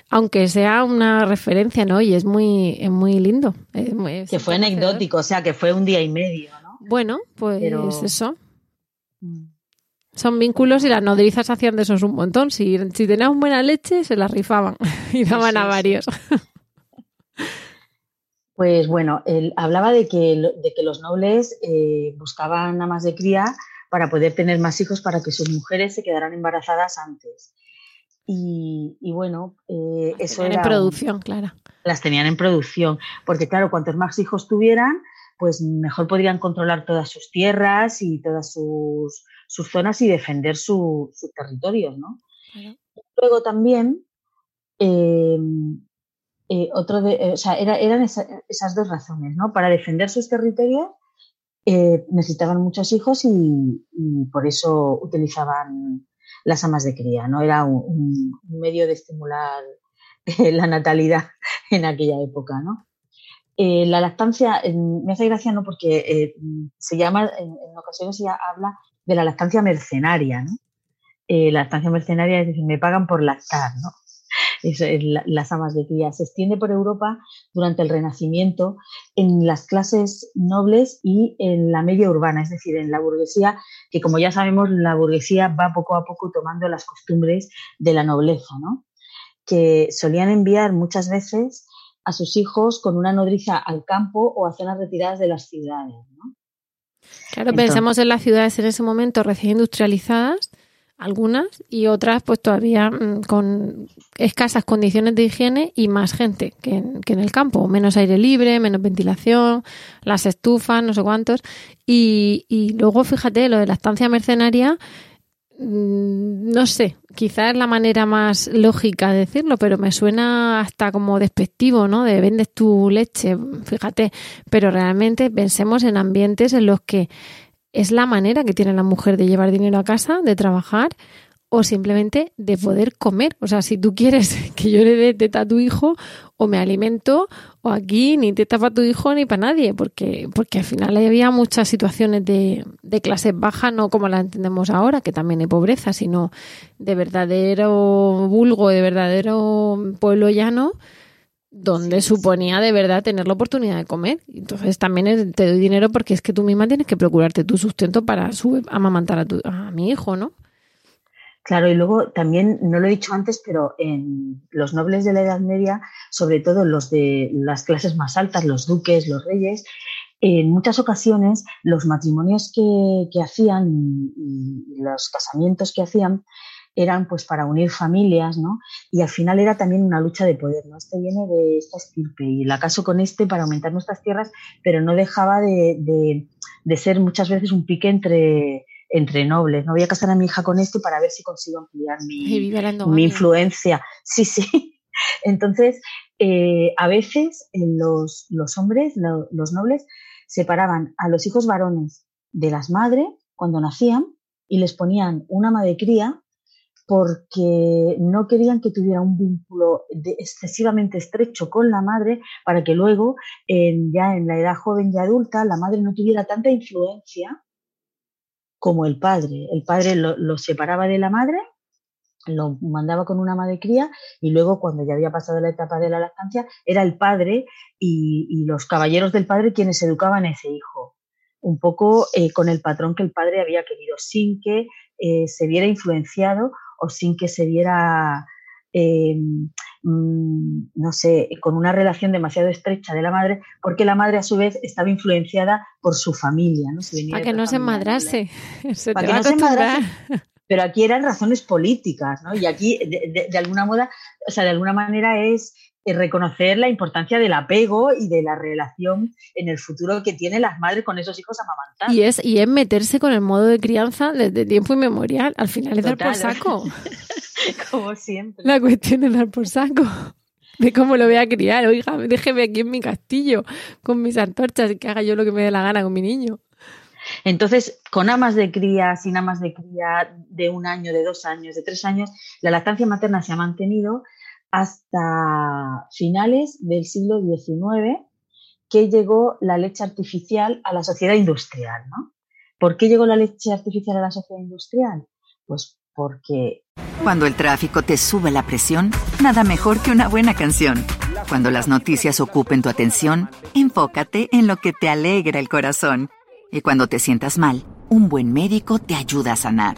aunque sea una referencia, ¿no? Y es muy, es muy lindo. que fue anecdótico, o sea, que fue un día y medio, ¿no? Bueno, pues eso. Mm. Son vínculos y las nodrizas hacían de esos un montón. Si, si tenían buena leche, se las rifaban y daban a varios. Pues bueno, él hablaba de que, de que los nobles eh, buscaban amas de cría para poder tener más hijos para que sus mujeres se quedaran embarazadas antes. Y, bueno, eh, eso era. en producción, claro. Las tenían en producción, porque claro, cuantos más hijos tuvieran, pues mejor podrían controlar todas sus tierras y todas sus, zonas y defender sus territorios, ¿no? Luego también eh, eh, otro de, eh, o sea, eran esas dos razones, ¿no? Para defender sus territorios eh, necesitaban muchos hijos y, por eso utilizaban las amas de cría, ¿no? Era un, medio de estimular la natalidad en aquella época, ¿no? la lactancia, me hace gracia, ¿no? Porque se llama, en, ocasiones se habla de la lactancia mercenaria, ¿no? la lactancia mercenaria es decir, me pagan por lactar, ¿no? las amas de cría. Se extiende por Europa durante el Renacimiento en las clases nobles y en la media urbana, es decir, en la burguesía, que como ya sabemos, la burguesía va poco a poco tomando las costumbres de la nobleza, ¿no? que solían enviar muchas veces a sus hijos con una nodriza al campo o a zonas retiradas de las ciudades. ¿no? Claro, pensamos en las ciudades en ese momento recién industrializadas, algunas y otras pues todavía mm, con escasas condiciones de higiene y más gente que en, que en, el campo, menos aire libre, menos ventilación, las estufas, no sé cuántos. Y, y luego fíjate, lo de la estancia mercenaria, no sé, quizás la manera más lógica de decirlo, pero me suena hasta como despectivo, ¿no? De vendes tu leche, fíjate, pero realmente pensemos en ambientes en los que es la manera que tiene la mujer de llevar dinero a casa, de trabajar o simplemente de poder comer. O sea, si tú quieres que yo le dé teta a tu hijo, o me alimento, o aquí ni teta para tu hijo ni para nadie, porque, porque al final había muchas situaciones de, de clase baja, no como la entendemos ahora, que también hay pobreza, sino de verdadero vulgo, de verdadero pueblo llano, donde suponía de verdad tener la oportunidad de comer. Entonces también te doy dinero porque es que tú misma tienes que procurarte tu sustento para amamantar a, tu, a mi hijo, ¿no? Claro, y luego también, no lo he dicho antes, pero en los nobles de la Edad Media, sobre todo los de las clases más altas, los duques, los reyes, en muchas ocasiones los matrimonios que, que hacían y, los casamientos que hacían eran pues para unir familias, ¿no? Y al final era también una lucha de poder, ¿no? Este viene de esta estirpe y la caso con este para aumentar nuestras tierras, pero no dejaba de, ser muchas veces un pique entre, entre nobles. No voy a casar a mi hija con este para ver si consigo ampliar mi, mi influencia. Sí, sí. Entonces, eh, a veces eh, los, los hombres, los nobles, separaban a los hijos varones de las madres cuando nacían y les ponían una ama de cría porque no querían que tuviera un vínculo excesivamente estrecho con la madre para que luego, ya en la edad joven y adulta, la madre no tuviera tanta influencia como el padre. El padre lo, separaba de la madre, lo mandaba con una madre cría y luego cuando ya había pasado la etapa de la lactancia era el padre y, los caballeros del padre quienes educaban a ese hijo, un poco eh, con el patrón que el padre había querido, sin que eh, se viera influenciado o sin que se viera eh, mm, no sé, con una relación demasiado estrecha de la madre, porque la madre a su vez estaba influenciada por su familia. ¿no? para que no se madrase. para que no se madrase. Pero aquí eran razones políticas, ¿no? Y aquí, de, alguna moda, o sea, de alguna manera es reconocer la importancia del apego y de la relación en el futuro que tienen las madres con esos hijos amamantados. Y es, y es meterse con el modo de crianza desde tiempo inmemorial. Al final es dar por saco. Como siempre. La cuestión es dar por saco. De cómo lo voy a criar. Oiga, déjeme aquí en mi castillo con mis antorchas y que haga yo lo que me dé la gana con mi niño. Entonces, con amas de cría, sin amas de cría de un año, de dos años, de tres años, la lactancia materna se ha mantenido hasta finales del siglo XIX, que llegó la leche artificial a la sociedad industrial. ¿no? ¿Por qué llegó la leche artificial a la sociedad industrial? Pues porque... Cuando el tráfico te sube la presión, nada mejor que una buena canción. Cuando las noticias ocupen tu atención, enfócate en lo que te alegra el corazón. Y cuando te sientas mal, un buen médico te ayuda a sanar.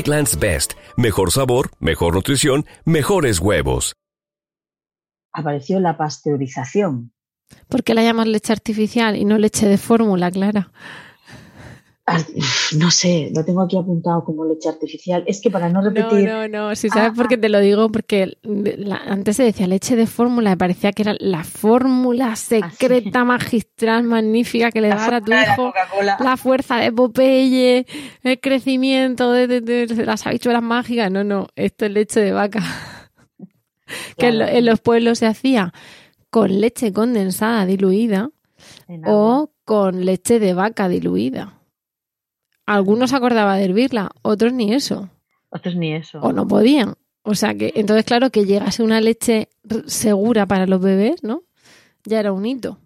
Egglands Best. Mejor sabor, mejor nutrición, mejores huevos. Apareció la pasteurización. ¿Por qué la llamas leche artificial y no leche de fórmula, Clara? No sé, lo tengo aquí apuntado como leche artificial. Es que para no repetir. No, no, no. Si sabes por qué te lo digo, porque antes se decía leche de fórmula, me parecía que era la fórmula secreta, magistral, magnífica que le daba a tu hijo la, fuerza de Popeye, el crecimiento de, las habichuelas mágicas. No, no, esto es leche de vaca. que en, los pueblos se hacía con leche condensada diluida o con leche de vaca diluida. Algunos acordaba de hervirla, otros ni eso. Otros ni eso. O no podían. O sea que, entonces, claro, que llegase una leche segura para los bebés, ¿no? Ya era un hito.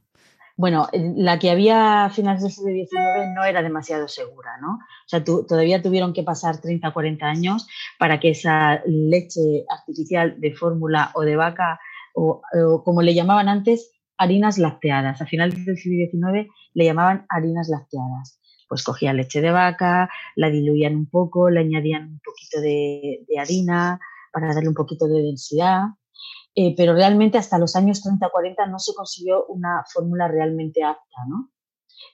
Bueno, la que había a finales del siglo XIX no era demasiado segura, ¿no? O sea, todavía tuvieron que pasar 30 o 40 años para que esa leche artificial de fórmula o de vaca, o, o, como le llamaban antes, harinas lacteadas. A finales del siglo XIX le llamaban harinas lacteadas pues cogían leche de vaca, la diluían un poco, le añadían un poquito de, harina para darle un poquito de densidad, eh, pero realmente hasta los años 30-40 no se consiguió una fórmula realmente apta, ¿no?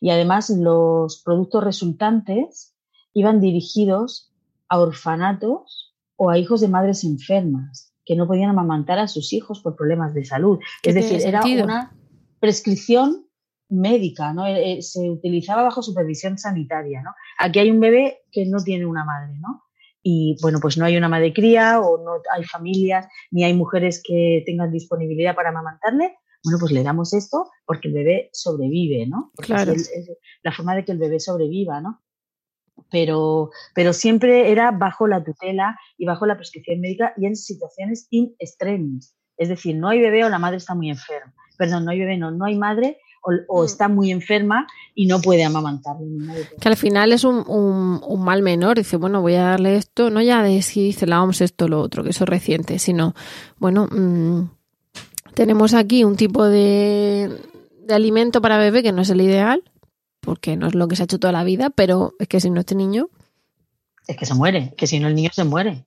Y además los productos resultantes iban dirigidos a orfanatos o a hijos de madres enfermas que no podían amamantar a sus hijos por problemas de salud. Es decir, era una prescripción médica, ¿no? Eh, eh, se utilizaba bajo supervisión sanitaria, ¿no? Aquí hay un bebé que no tiene una madre, ¿no? Y bueno, pues no hay una madre cría o no hay familias ni hay mujeres que tengan disponibilidad para amamantarle. Bueno, pues le damos esto porque el bebé sobrevive, ¿no? claro. Es, la forma de que el bebé sobreviva, ¿no? Pero, pero siempre era bajo la tutela y bajo la prescripción médica y en situaciones in extremis. Es decir, no hay bebé o la madre está muy enferma. Perdón, no hay bebé, no, no hay madre o, mm. está muy enferma y no puede amamantar. Que al final es un, un, mal menor. Dice, bueno, voy a darle esto, no ya de si dice, la vamos esto, lo otro, que eso es reciente, sino, bueno, mm, tenemos aquí un tipo de, de alimento para bebé que no es el ideal, porque no es lo que se ha hecho toda la vida, pero es que si no este niño... Es que se muere, que si no el niño se muere.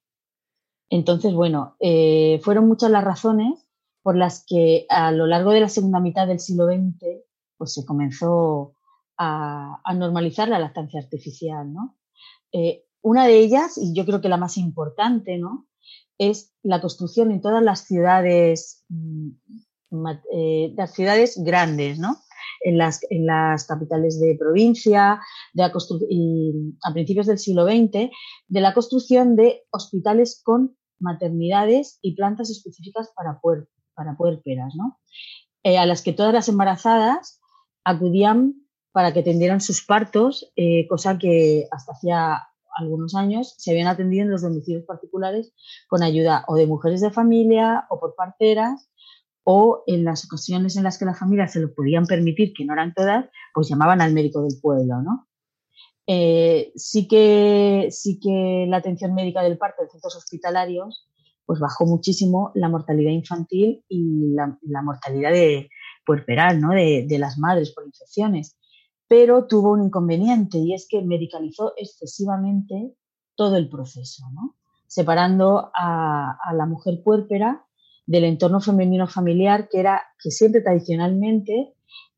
Entonces, bueno, eh, fueron muchas las razones por las que a lo largo de la segunda mitad del siglo XX pues se comenzó a, normalizar la lactancia artificial. ¿no? Eh, una de ellas, y yo creo que la más importante, ¿no? es la construcción en todas las ciudades, mm, eh, las ciudades grandes, ¿no? En las, en las capitales de provincia, de a principios del siglo XX, de la construcción de hospitales con maternidades y plantas específicas para, puer, para puérperas, ¿no? Eh, a las que todas las embarazadas acudían para que atendieran sus partos, eh, cosa que hasta hacía algunos años se habían atendido en los domicilios particulares con ayuda o de mujeres de familia o por parteras o en las ocasiones en las que las familias se lo podían permitir, que no eran todas, pues llamaban al médico del pueblo, ¿no? Eh, sí, que, sí que la atención médica del parto en centros hospitalarios pues bajó muchísimo la mortalidad infantil y la, mortalidad de puerperal, ¿no? De, las madres por infecciones pero tuvo un inconveniente y es que medicalizó excesivamente todo el proceso, ¿no? separando a, la mujer puérpera del entorno femenino familiar, que era que siempre tradicionalmente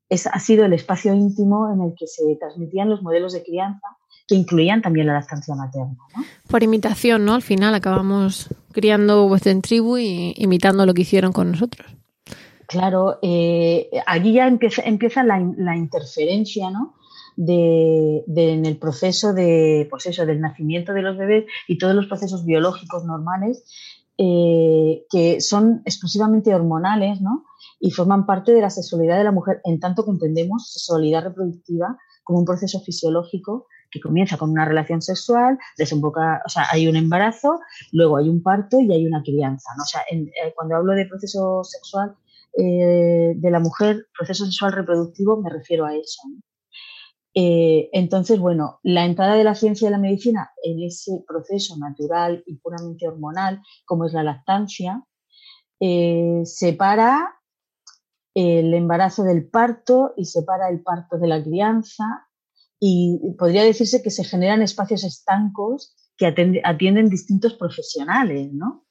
es, ha sido el espacio íntimo en el que se transmitían los modelos de crianza que incluían también la lactancia materna. Por imitación, ¿no? Al final acabamos criando vuestra en tribu y imitando lo que hicieron con nosotros. Claro, eh, allí ya empieza, empieza la, interferencia, ¿no? De, en el proceso de, pues eso, del nacimiento de los bebés y todos los procesos biológicos normales eh, que son exclusivamente hormonales, ¿no? Y forman parte de la sexualidad de la mujer, en tanto que entendemos sexualidad reproductiva como un proceso fisiológico que comienza con una relación sexual, desemboca, o sea, hay un embarazo, luego hay un parto y hay una crianza, ¿no? Sea, eh, cuando hablo de proceso sexual eh, de la mujer, proceso sexual reproductivo, me refiero a eso. Eh, entonces, bueno, la entrada de la ciencia y la medicina en ese proceso natural y puramente hormonal, como es la lactancia, separa el embarazo del parto y separa el parto de la crianza y podría decirse que se generan espacios estancos que atienden, distintos profesionales, ¿no?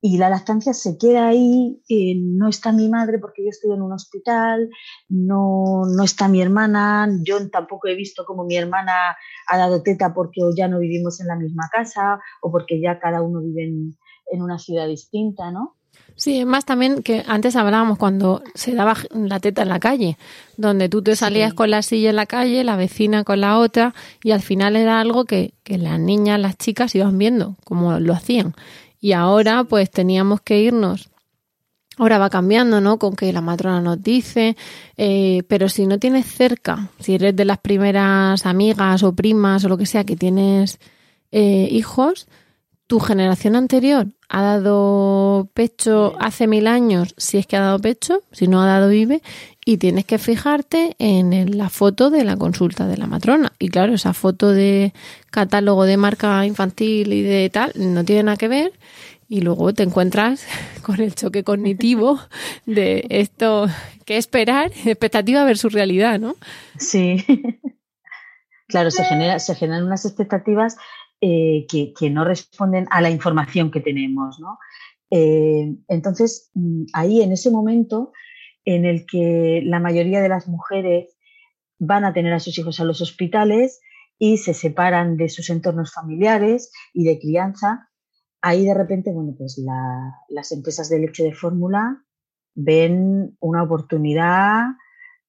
y la lactancia se queda ahí, eh, no está mi madre porque yo estoy en un hospital, no, no está mi hermana, yo tampoco he visto cómo mi hermana ha dado teta porque ya no vivimos en la misma casa o porque ya cada uno vive en, una ciudad distinta, ¿no? Sí, es más también que antes hablábamos cuando se daba la teta en la calle, donde tú te salías con la silla en la calle, la vecina con la otra, y al final era algo que, que las niñas, las chicas iban viendo cómo lo hacían. Y ahora pues teníamos que irnos. Ahora va cambiando, ¿no? Con que la matrona nos dice, eh, pero si no tienes cerca, si eres de las primeras amigas o primas o lo que sea que tienes eh, hijos, tu generación anterior ha dado pecho hace mil años, si es que ha dado pecho, si no ha dado vive, y tienes que fijarte en la foto de la consulta de la matrona. Y claro, esa foto de catálogo de marca infantil y de tal no tiene nada que ver. Y luego te encuentras con el choque cognitivo de esto, ¿qué esperar? Expectativa versus realidad, ¿no? Sí. Claro, se, genera, se generan unas expectativas eh, que, no responden a la información que tenemos, ¿no? Eh, entonces, mm, ahí en ese momento en el que la mayoría de las mujeres van a tener a sus hijos a los hospitales y se separan de sus entornos familiares y de crianza, ahí de repente, bueno, pues las empresas de leche de fórmula ven una oportunidad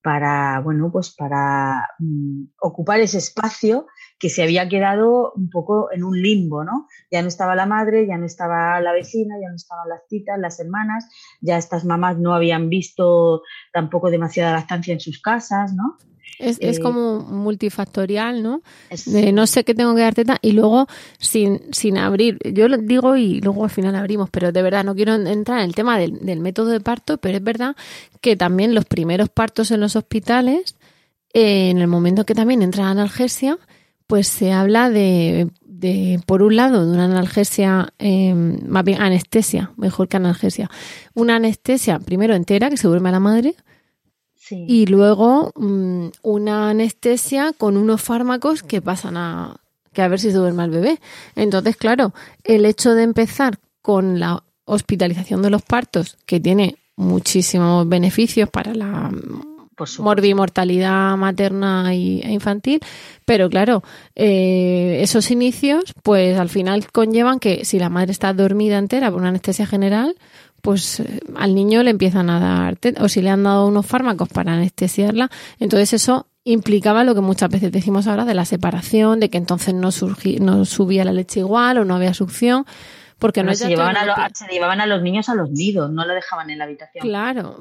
para, bueno, pues para mm, ocupar ese espacio que se había quedado un poco en un limbo, ¿no? Ya no estaba la madre, ya no estaba la vecina, ya no estaban las titas, las hermanas, ya estas mamás no habían visto tampoco demasiada lactancia en sus casas, ¿no? Es, es, eh, como multifactorial, ¿no? De no sé qué tengo que dar teta y luego sin, sin abrir. Yo lo digo y luego al final abrimos, pero de verdad no quiero entrar en el tema del, del método de parto, pero es verdad que también los primeros partos en los hospitales, eh, en el momento que también entra analgesia, pues se habla de, de, por un lado, de una analgesia, eh, más bien anestesia, mejor que analgesia. Una anestesia primero entera, que se duerme a la madre, y luego mm, una anestesia con unos fármacos que pasan a que a ver si se duerme el bebé. Entonces, claro, el hecho de empezar con la hospitalización de los partos, que tiene muchísimos beneficios para la morbimortalidad materna y, e infantil, pero claro, eh, esos inicios, pues al final conllevan que si la madre está dormida entera por una anestesia general, pues eh, al niño le empiezan a dar, o si le han dado unos fármacos para anestesiarla, entonces eso implicaba lo que muchas veces decimos ahora de la separación, de que entonces no, no subía la leche igual o no había succión. Porque no, se, llevaban a se, llevaban a los niños a los nidos, no lo dejaban en la habitación. Claro.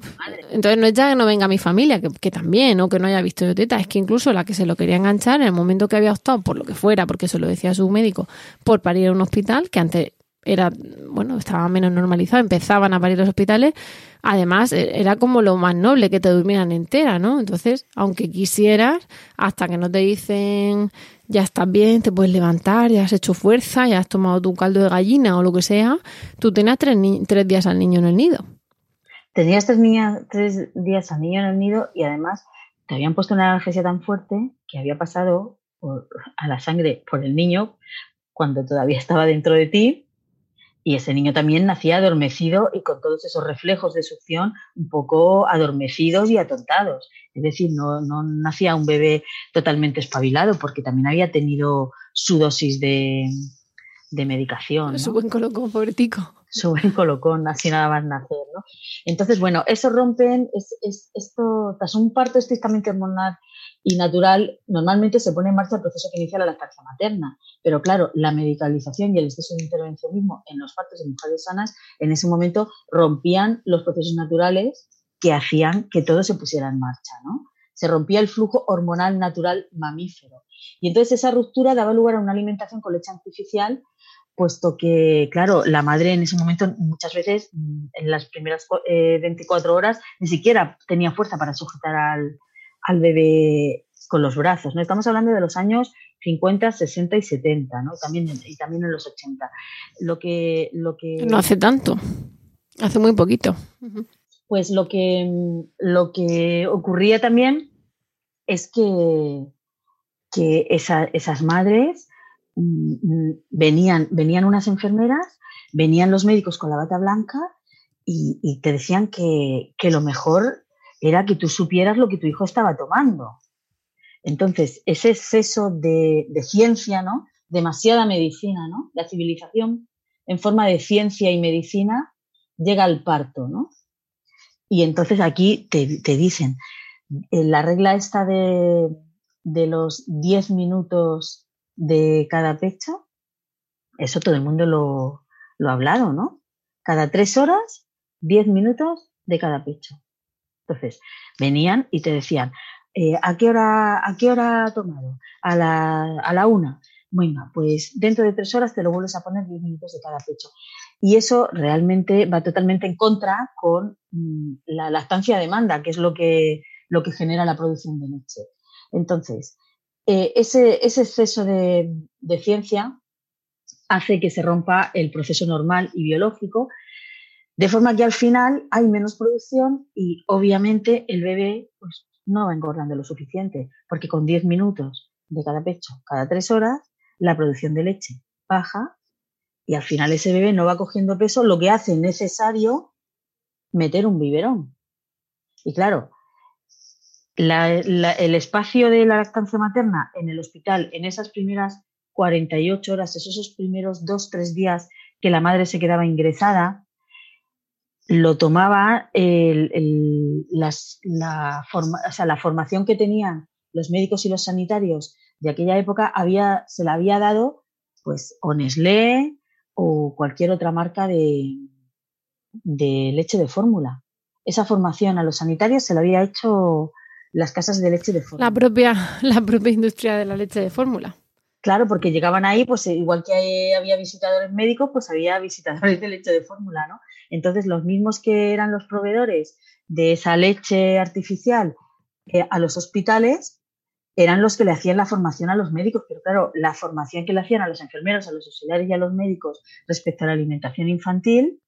Entonces no es ya que no venga mi familia, que, también, o que no haya visto yo teta, es que incluso la que se lo quería enganchar en el momento que había optado, por lo que fuera, porque eso lo decía su médico, por parir a un hospital, que antes era, bueno, estaba menos normalizado, empezaban a parir los hospitales, además e, era como lo más noble que te durmieran entera, ¿no? Entonces, aunque quisieras, hasta que no te dicen ya estás bien, te puedes levantar, ya has hecho fuerza, ya has tomado tu caldo de gallina o lo que sea, tú tenías tres, tres días al niño en el nido. Tenías tres, tres días al niño en el nido y además te habían puesto una analgesia tan fuerte que había pasado a la sangre por el niño cuando todavía estaba dentro de ti y ese niño también nacía adormecido y con todos esos reflejos de succión un poco adormecidos y atontados. Es decir, no, no nacía un bebé totalmente espabilado porque también había tenido su dosis de, medicación. Su buen colocón, pobretico. Su buen colocón, así nada más nacer. ¿no? Entonces, bueno, eso rompen, es, esto, tras un parto estrictamente hormonal y natural, normalmente se pone en marcha el proceso que inicia la lactancia materna. Pero claro, la medicalización y el exceso de intervencionismo en los partos de mujeres sanas en ese momento rompían los procesos naturales que hacían que todo se pusiera en marcha, ¿no? Se rompía el flujo hormonal natural mamífero. Y entonces esa ruptura daba lugar a una alimentación con leche artificial, puesto que, claro, la madre en ese momento muchas veces, en las primeras 24 eh, horas, ni siquiera tenía fuerza para sujetar al, al bebé con los brazos, ¿no? Estamos hablando de los años 50, 60 y 70, ¿no? También, y también en los 80. Lo que, lo que... No hace tanto, hace muy poquito. Pues lo que, lo que ocurría también es que, que esas madres mm, venían, venían unas enfermeras, venían los médicos con la bata blanca y, te decían que, que lo mejor era que tú supieras lo que tu hijo estaba tomando. Entonces, ese exceso de, ciencia, ¿no? Demasiada medicina, ¿no? La civilización en forma de ciencia y medicina llega al parto, ¿no? Y entonces aquí te, dicen, eh, la regla esta de, de los 10 minutos de cada pecho, eso todo el mundo lo, lo ha hablado, ¿no? Cada tres horas, 10 minutos de cada pecho. Entonces, venían y te decían, eh, ¿a, qué hora, ¿a qué hora ha tomado? A la, a la una. Bueno, pues dentro de tres horas te lo vuelves a poner 10 minutos de cada pecho. Y eso realmente va totalmente en contra con mm, la lactancia demanda, que es lo que, lo que genera la producción de leche. Entonces, eh, ese, ese, exceso de ciencia hace que se rompa el proceso normal y biológico de forma que al final hay menos producción y obviamente el bebé pues, no va engordando lo suficiente, porque con 10 minutos de cada pecho, cada 3 horas, la producción de leche baja y al final ese bebé no va cogiendo peso, lo que hace necesario meter un biberón. Y claro, el espacio de la lactancia materna en el hospital, en esas primeras 48 horas, esos primeros 2-3 días que la madre se quedaba ingresada, lo tomaba las, la, la formación que tenían los médicos y los sanitarios de aquella época había, se la había dado pues o o cualquier otra marca de, de leche de fórmula. Esa formación a los sanitarios se la había hecho las casas de leche de fórmula. La propia, la propia industria de la leche de fórmula. Claro, porque llegaban ahí, pues igual que había visitadores médicos, pues había visitadores de leche de fórmula, ¿no? Entonces, los mismos que eran los proveedores de esa leche artificial eh, a los hospitales eran los que le hacían la formación a los médicos, pero claro, la formación que le hacían a los enfermeros, a los auxiliares y a los médicos respecto a la alimentación infantil,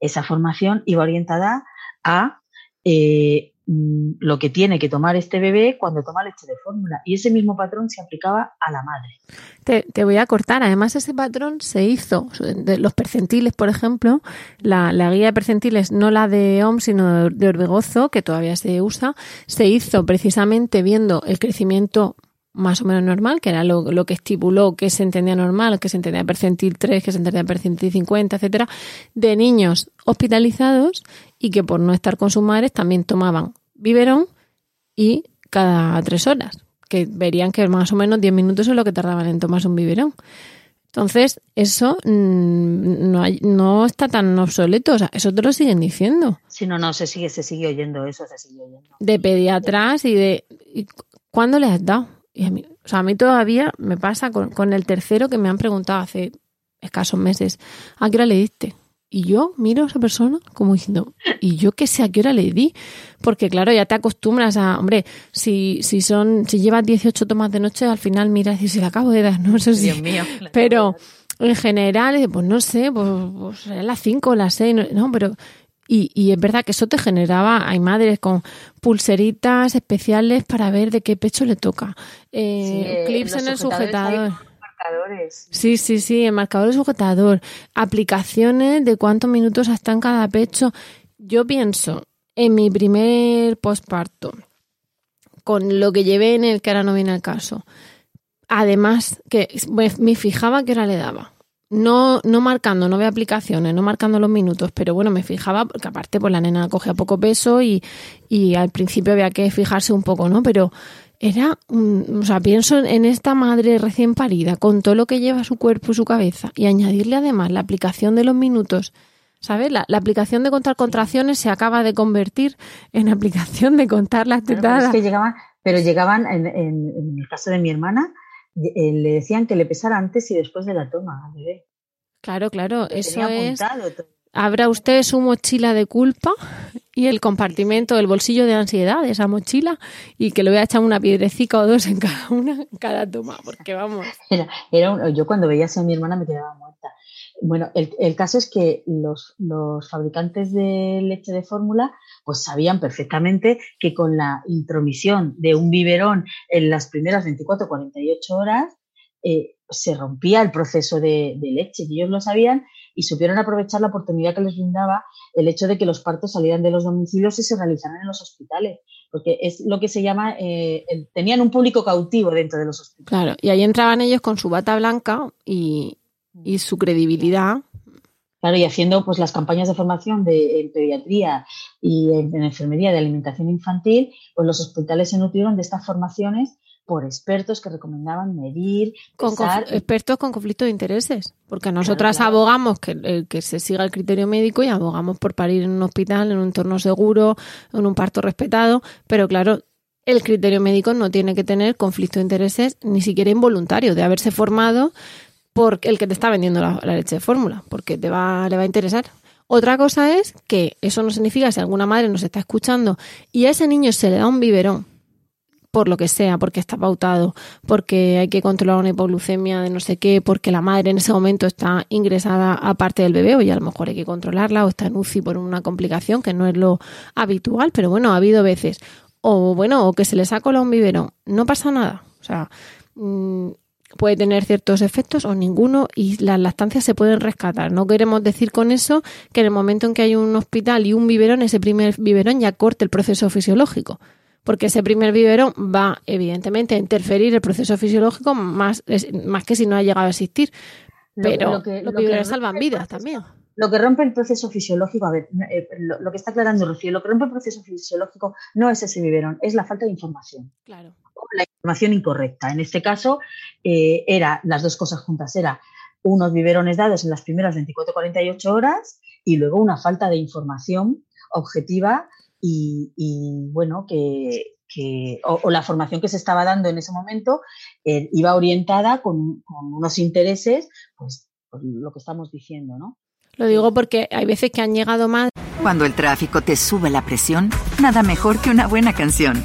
esa formación iba orientada a eh, lo que tiene que tomar este bebé cuando toma leche de fórmula. Y ese mismo patrón se aplicaba a la madre. Te, voy a cortar. Además, ese patrón se hizo, de los percentiles, por ejemplo, la, guía de percentiles, no la de OMS, sino de Orbegozo, que todavía se usa, se hizo precisamente viendo el crecimiento más o menos normal, que era lo, lo, que estipuló que se entendía normal, que se entendía percentil 3, que se entendía percentil 50, etcétera, de niños hospitalizados y que por no estar con sus madres también tomaban biberón y cada tres horas, que verían que más o menos 10 minutos es lo que tardaban en tomarse un biberón. Entonces, eso mm, no, no está tan obsoleto, o sea, eso te lo siguen diciendo. Sí, no, no, se sigue, se sigue oyendo eso, se sigue oyendo. De pediatras y de... ¿Cuándo le has dado? Y a mí, o sea, a mí todavía me pasa con, el tercero que me han preguntado hace escasos meses, ¿a qué hora le diste? Y yo miro a esa persona como diciendo, ¿y yo qué sé a qué hora le di? Porque claro, ya te acostumbras a, hombre, si, si son, si llevas 18 tomas de noche, al final miras y si la acabo de dar, no sé si. Dios mío. Pero en general, pues no sé, pues, pues las 5 o las 6, no, pero y, y, es verdad que eso te generaba, hay madres con pulseritas especiales para ver de qué pecho le toca, eh, clips en el sujetador. Sí, sí, sí, el marcador sujetador, aplicaciones de cuántos minutos está en cada pecho. Yo pienso en mi primer posparto, con lo que llevé en el que ahora no viene al caso. Además, que me fijaba que hora le daba no, no marcando, no veo aplicaciones, no marcando los minutos, pero bueno, me fijaba, porque aparte pues la nena cogía poco peso y, y al principio había que fijarse un poco, ¿no? Pero era, o sea, pienso en esta madre recién parida, con todo lo que lleva su cuerpo y su cabeza, y añadirle además la aplicación de los minutos, ¿sabes? La, aplicación de contar contracciones se acaba de convertir en aplicación de contar las tetadas. que llegaban, pero llegaban, en, en el caso de mi hermana, le decían que le pesara antes y después de la toma al bebé. Claro, claro, eso es. Abra usted su mochila de culpa y el compartimento, el bolsillo de ansiedad de esa mochila y que le voy a echar una piedrecita o dos en cada una, en cada toma, porque vamos. Era, era yo cuando veía a mi hermana me quedaba muerta. Bueno, el, el caso es que los, los, fabricantes de leche de fórmula pues sabían perfectamente que con la intromisión de un biberón en las primeras 24 48 horas eh, se rompía el proceso de, leche y ellos lo sabían y supieron aprovechar la oportunidad que les brindaba el hecho de que los partos salieran de los domicilios y se realizaran en los hospitales, porque es lo que se llama, eh, tenían un público cautivo dentro de los hospitales. Claro, y ahí entraban ellos con su bata blanca y, y su credibilidad. Claro, y haciendo pues las campañas de formación de en pediatría y en, enfermería de alimentación infantil, pues los hospitales se nutrieron de estas formaciones por expertos que recomendaban medir, con expertos con conflicto de intereses, porque nosotras abogamos que, eh, que, se siga el criterio médico y abogamos por parir en un hospital, en un entorno seguro, en un parto respetado, pero claro, el criterio médico no tiene que tener conflicto de intereses ni siquiera involuntario de haberse formado por el que te está vendiendo la, leche de fórmula, porque te va, le va a interesar. Otra cosa es que eso no significa si alguna madre nos está escuchando y a ese niño se le da un biberón, por lo que sea, porque está pautado, porque hay que controlar una hipoglucemia de no sé qué, porque la madre en ese momento está ingresada aparte del bebé, o ya a lo mejor hay que controlarla, o está en UCI por una complicación que no es lo habitual, pero bueno, ha habido veces. O bueno, o que se le sacó un biberón, no pasa nada. O sea, mm, puede tener ciertos efectos o ninguno y las lactancias se pueden rescatar. No queremos decir con eso que en el momento en que hay un hospital y un biberón, ese primer biberón ya corte el proceso fisiológico. Porque ese primer biberón va, evidentemente, a interferir el proceso fisiológico más, más que si no ha llegado a existir. Pero lo, que, los biberones salvan vidas también. Lo que rompe el proceso fisiológico, a ver, eh, lo, que está aclarando Rocío, lo que rompe el proceso fisiológico no es ese biberón, es la falta de información. Claro la información incorrecta. En este caso, eh, era las dos cosas juntas, era unos biberones dados en las primeras 24-48 horas y luego una falta de información objetiva y, bueno, que, o, la formación que se estaba dando en ese momento eh, iba orientada con, unos intereses, pues por lo que estamos diciendo, ¿no? Lo digo porque hay veces que han llegado mal. Cuando el tráfico te sube la presión, nada mejor que una buena canción.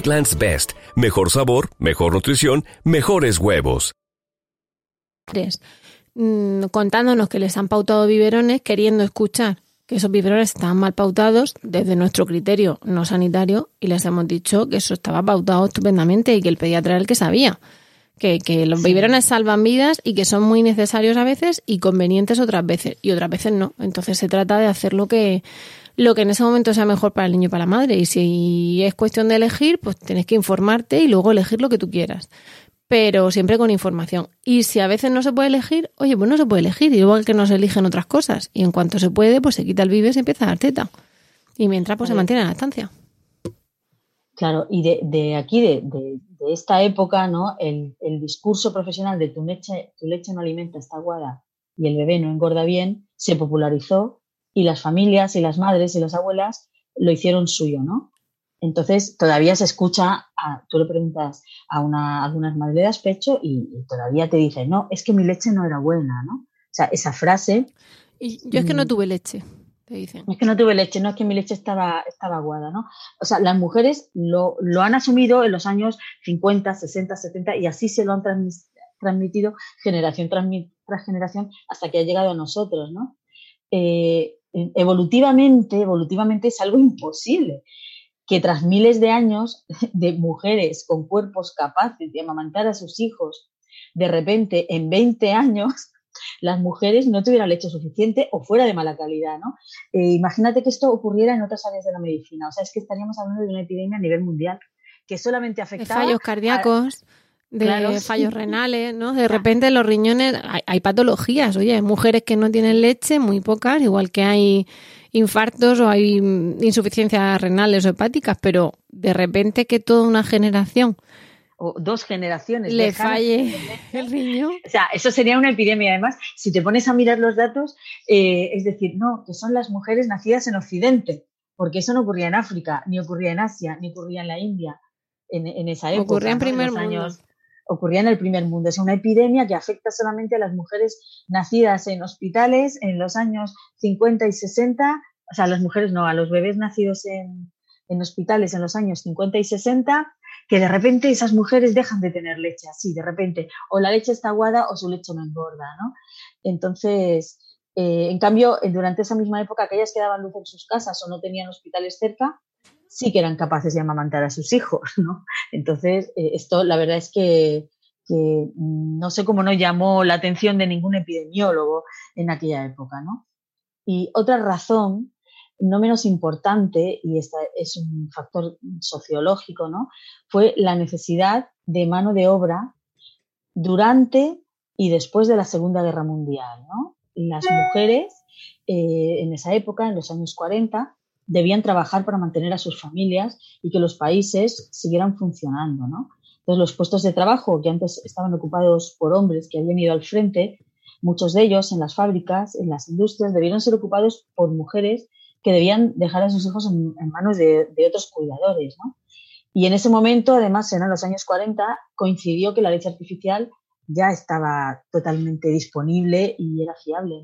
Eggland's Best. Mejor sabor, mejor nutrición, mejores huevos. Mm, contándonos que les han pautado biberones, queriendo escuchar que esos biberones estaban mal pautados desde nuestro criterio no sanitario y les hemos dicho que eso estaba pautado estupendamente y que el pediatra era el que sabía. Que, que los biberones salvan vidas y que son muy necesarios a veces y convenientes otras veces y otras veces no. Entonces se trata de hacer lo que, lo que en ese momento sea mejor para el niño y para la madre. Y si es cuestión de elegir, pues tienes que informarte y luego elegir lo que tú quieras. Pero siempre con información. Y si a veces no se puede elegir, oye, pues no se puede elegir, igual que no se eligen otras cosas. Y en cuanto se puede, pues se quita el vive y se empieza a dar teta. Y mientras, pues se mantiene la estancia. Claro, y de, aquí, de, esta época, ¿no? El, el, discurso profesional de tu leche, tu leche no alimenta, está aguada y el bebé no engorda bien, se popularizó y las familias y las madres y las abuelas lo hicieron suyo, ¿no? Entonces todavía se escucha, a, tú le preguntas a, una, algunas madres de pecho y, todavía te dicen, no, es que mi leche no era buena, ¿no? O sea, esa frase... Y yo es que no tuve leche, te dicen. Es que no tuve leche, no es que mi leche estaba, estaba aguada, ¿no? O sea, las mujeres lo, lo han asumido en los años 50, 60, 70 y así se lo han transmitido generación tras, generación hasta que ha llegado a nosotros, ¿no? Eh, evolutivamente, evolutivamente es algo imposible que tras miles de años de mujeres con cuerpos capaces de amamantar a sus hijos, de repente en 20 años las mujeres no tuvieran leche suficiente o fuera de mala calidad, ¿no? Eh, imagínate que esto ocurriera en otras áreas de la medicina, o sea, es que estaríamos hablando de una epidemia a nivel mundial que solamente afectaba... fallos cardíacos de fallos renales, ¿no? De repente los riñones, hay, patologías, oye, hay mujeres que no tienen leche, muy pocas, igual que hay infartos o hay insuficiencias renales o hepáticas, pero de repente que toda una generación o dos generaciones le falle el riñón. O sea, eso sería una epidemia. Además, si te pones a mirar los datos, eh, es decir, no, que son las mujeres nacidas en Occidente, porque eso no ocurría en África, ni ocurría en Asia, ni ocurría en la India en, esa época. Ocurría en primer mundo ocurría en el primer mundo. Es una epidemia que afecta solamente a las mujeres nacidas en hospitales en los años 50 y 60, o sea, a las mujeres no, a los bebés nacidos en, hospitales en los años 50 y 60, que de repente esas mujeres dejan de tener leche, así, de repente, o la leche está aguada o su leche no engorda, ¿no? Entonces, eh, en cambio, durante esa misma época, aquellas que daban luz en sus casas o no tenían hospitales cerca, sí que eran capaces de amamantar a sus hijos, ¿no? Entonces, eh, esto la verdad es que, no sé cómo no llamó la atención de ningún epidemiólogo en aquella época, ¿no? Y otra razón, no menos importante, y esta es un factor sociológico, ¿no? Fue la necesidad de mano de obra durante y después de la Segunda Guerra Mundial, ¿no? Las mujeres eh, en esa época, en los años 40, debían trabajar para mantener a sus familias y que los países siguieran funcionando, ¿no? Entonces, los puestos de trabajo que antes estaban ocupados por hombres que habían ido al frente, muchos de ellos en las fábricas, en las industrias, debieron ser ocupados por mujeres que debían dejar a sus hijos en, manos de, otros cuidadores. Y en ese momento, además, en los años 40, coincidió que la leche artificial ya estaba totalmente disponible y era fiable.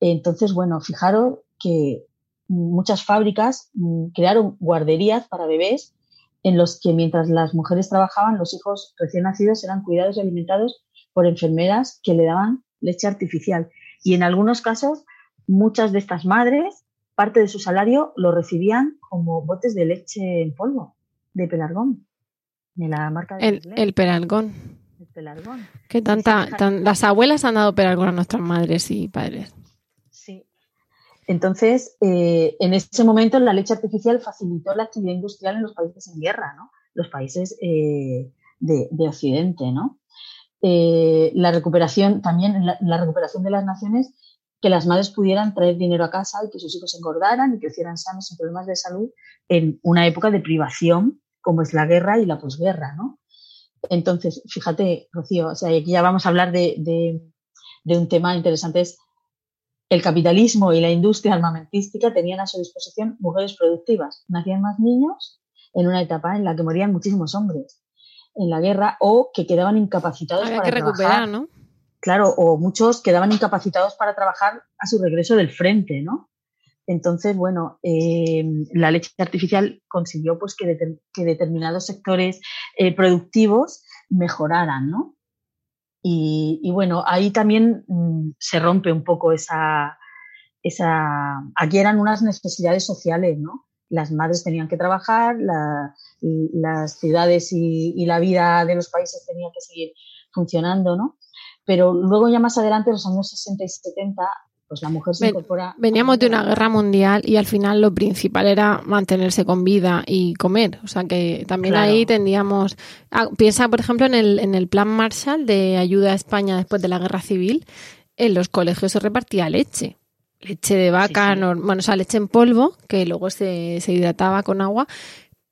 Entonces, bueno, fijaros que muchas fábricas mm, crearon guarderías para bebés en los que mientras las mujeres trabajaban, los hijos recién nacidos eran cuidados y alimentados por enfermeras que le daban leche artificial. Y en algunos casos, muchas de estas madres, parte de su salario lo recibían como botes de leche en polvo, de pelargón, de la marca de el, el pelargón. El pelargón. Que tanta, las abuelas han dado pelargón a nuestras madres y padres. Entonces, eh, en ese momento la leche artificial facilitó la actividad industrial en los países en guerra, ¿no? Los países eh, de, Occidente, ¿no? eh, la recuperación, también la, recuperación de las naciones, que las madres pudieran traer dinero a casa y que sus hijos engordaran y crecieran sanos sin problemas de salud en una época de privación como es la guerra y la posguerra, ¿no? Entonces, fíjate, Rocío, o sea, aquí ya vamos a hablar de, de un tema interesante, es el capitalismo y la industria armamentística tenían a su disposición mujeres productivas. Nacían más niños en una etapa en la que morían muchísimos hombres en la guerra o que quedaban incapacitados Había para que recuperar, trabajar. ¿no? Claro, o muchos quedaban incapacitados para trabajar a su regreso del frente, ¿no? Entonces, bueno, eh, la leche artificial consiguió pues, que, que determinados sectores eh, productivos mejoraran, ¿no? Y, bueno, ahí también mm, se rompe un poco esa, esa... Aquí eran unas necesidades sociales, ¿no? Las madres tenían que trabajar, las ciudades y, y la vida de los países tenía que seguir funcionando, ¿no? Pero luego ya más adelante, los años 60 y 70, pues la mujer se Ven- incorpora... Veníamos de una guerra mundial y al final lo principal era mantenerse con vida y comer. O sea que también Claro. ahí tendríamos. Ah, piensa, por ejemplo, en el, en el plan Marshall de ayuda a España después de la guerra civil. En los colegios se repartía leche. Leche de vaca, sí. bueno, o sea, leche en polvo, que luego se, se hidrataba con agua,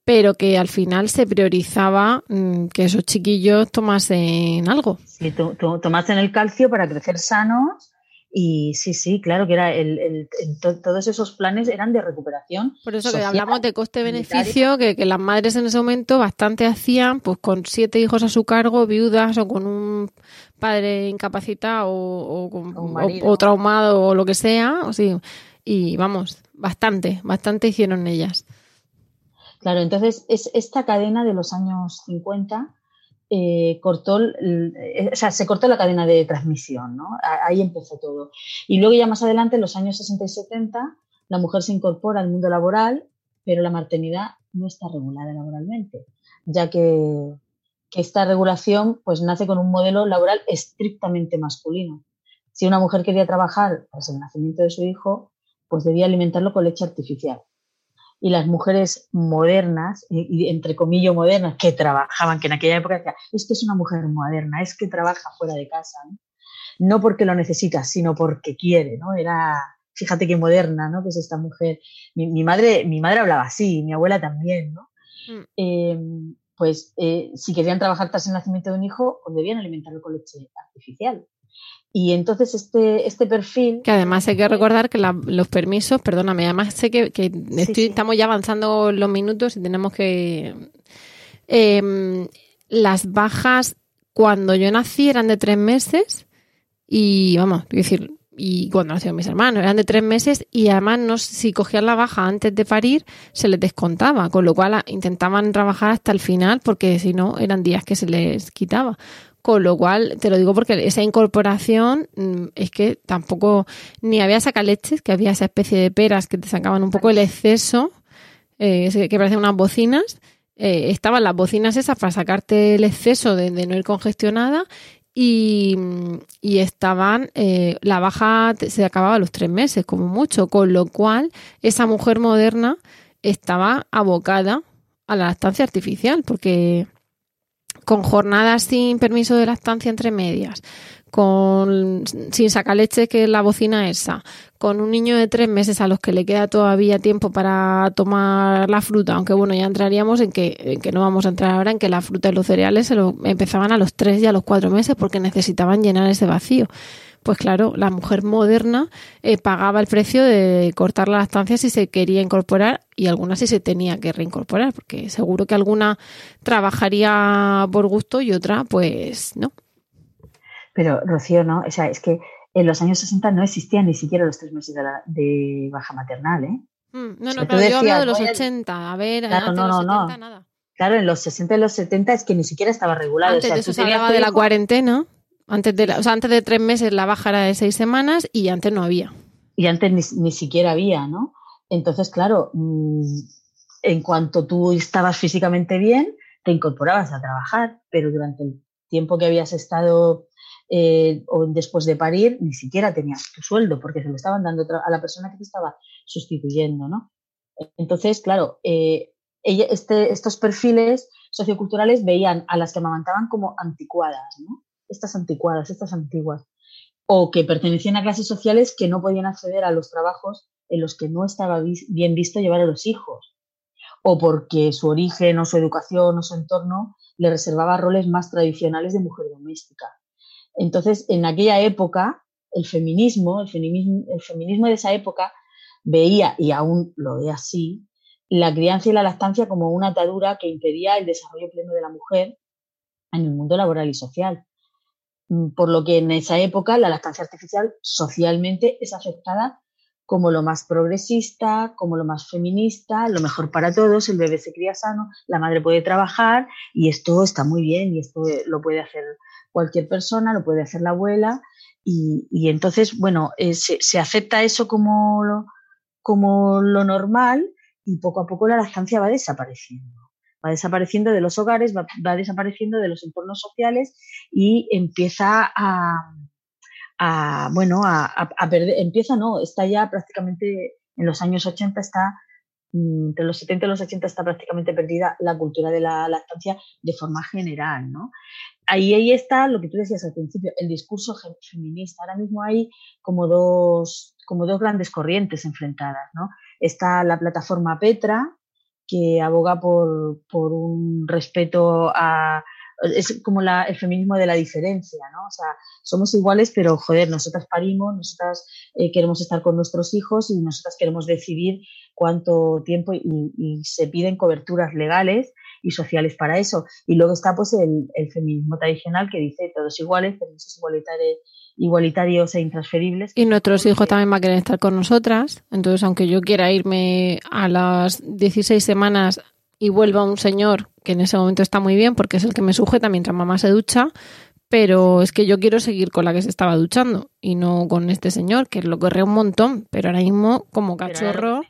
pero que al final se priorizaba mm, que esos chiquillos tomasen algo. Sí, to- to- tomasen el calcio para crecer sanos y sí, sí, claro que era el, el- el- to- todos esos planes eran de recuperación. Por eso que hablamos de coste-beneficio, que, que las madres en ese momento bastante hacían, pues con siete hijos a su cargo, viudas o con un padre incapacitado o, o o traumado o lo que sea, o sí, y vamos, bastante, bastante hicieron ellas. Claro, entonces es esta cadena de los años 50 eh, cortó, eh, o sea, se cortó la cadena de transmisión, ¿no? Ahí empezó todo. Y luego ya más adelante, en los años 60 y 70, la mujer se incorpora al mundo laboral, pero la maternidad no está regulada laboralmente, ya que, que esta regulación pues nace con un modelo laboral estrictamente masculino. Si una mujer quería trabajar tras el nacimiento de su hijo, pues debía alimentarlo con leche artificial y las mujeres modernas, y, entre comillas modernas, que trabajaban, que en aquella época decían, es que es una mujer moderna, es que trabaja fuera de casa, ¿no? No porque lo necesita, sino porque quiere, ¿no? Era, fíjate qué moderna, ¿no? Que es esta mujer. Mi, mi madre, mi madre hablaba así, mi abuela también, ¿no? Mm. Eh, pues eh, si querían trabajar tras el nacimiento de un hijo, pues debían alimentarlo con leche artificial. Y entonces este, este perfil... Que además hay que recordar que la- los permisos, perdóname, además sé que, que estoy- sí. estamos ya avanzando los minutos y tenemos que... em, las bajas cuando yo nací eran de tres meses y vamos, decir, y cuando nacieron mis hermanos eran de tres meses y además no, si cogían la baja antes de parir se les descontaba, con lo cual intentaban trabajar hasta el final porque si no eran días que se les quitaba. Con lo cual, te lo digo porque esa incorporación mm, es que tampoco ni había sacaleches, que había esa especie de peras que te sacaban un poco el exceso, eh, que parecían unas bocinas. eh, estaban las bocinas esas para sacarte el exceso de, no ir congestionada y, y estaban, eh, la baja se acababa a los tres meses, como mucho, con lo cual esa mujer moderna estaba abocada a la lactancia artificial, porque con jornadas sin permiso de lactancia entre medias, con sin sacaleche que es la bocina esa, con un niño de tres meses a los que le queda todavía tiempo para tomar la fruta, aunque bueno, ya entraríamos en que, en que no vamos a entrar ahora en que la fruta y los cereales se lo empezaban a los tres y a los cuatro meses porque necesitaban llenar ese vacío. Pues claro, la mujer moderna eh, pagaba el precio de cortar la lactancia si se quería incorporar y algunas si se tenía que reincorporar, porque seguro que alguna trabajaría por gusto y otra pues no. Pero, Rocío, no, o sea, es que en los años 60 no existían ni siquiera los tres meses de, la- de baja maternal, ¿eh? Mm, No, O sea, no, pero yo hablo de los voy a- 80. A ver, Claro, antes no, los no, no. 70 nada. Claro, en los 60 y los 70 es que ni siquiera estaba regulado. Antes o sea, de tú eso se hablaba de la hijo cuarentena. Antes de, la- o antes de tres meses la baja era de seis semanas y antes no había. Y antes ni, ni siquiera había, ¿no? Entonces, claro, mm, en cuanto tú estabas físicamente bien, te incorporabas a trabajar, pero durante el tiempo que habías estado eh, o después de parir, ni siquiera tenías tu sueldo, porque se lo estaban dando a la persona que te estaba sustituyendo, ¿no? Entonces, claro, eh, este, estos perfiles socioculturales veían a las que amamantaban como anticuadas, ¿no? Estas anticuadas, estas antiguas, o que pertenecían a clases sociales que no podían acceder a los trabajos en los que no estaba bien visto llevar a los hijos, o porque su origen o su educación o su entorno le reservaba roles más tradicionales de mujer doméstica. Entonces, en aquella época, el feminismo, el feminismo, el feminismo de esa época veía, y aún lo ve así, la crianza y la lactancia como una atadura que impedía el desarrollo pleno de la mujer en el mundo laboral y social. Mm, por lo que en esa época la lactancia artificial socialmente es aceptada como lo más progresista, como lo más feminista, lo mejor para todos, el bebé se cría sano, la madre puede trabajar y esto está muy bien y esto lo puede hacer cualquier persona, lo puede hacer la abuela y, entonces, bueno, eh, se, acepta eso como lo, como lo normal y poco a poco la lactancia va desapareciendo. Va desapareciendo de los hogares, va, desapareciendo de los entornos sociales y empieza a, a bueno, a, perder, empieza no, está ya prácticamente en los años 80 está mm, entre los 70 y los 80 está prácticamente perdida la cultura de la lactancia de forma general, ¿no? ahí, ahí está lo que tú decías al principio, el discurso feminista. Ahora mismo hay como dos, como dos grandes corrientes enfrentadas. ¿no? Está la plataforma Petra, que aboga por, por un respeto a, es como la, el feminismo de la diferencia, ¿no? O sea, somos iguales, pero joder, nosotras parimos, nosotras eh, queremos estar con nuestros hijos y nosotras queremos decidir cuánto tiempo y, y, se piden coberturas legales y sociales para eso. Y luego está pues el, feminismo tradicional que dice todos iguales, permisos igualitarios, igualitarios e intransferibles. Y nuestros hijos también van a querer estar con nosotras. Entonces, aunque yo quiera irme a las 16 semanas y vuelva un señor que en ese momento está muy bien porque es el que me sujeta mientras mamá se ducha, pero es que yo quiero seguir con la que se estaba duchando y no con este señor, que lo corre un montón, pero ahora mismo como cachorro...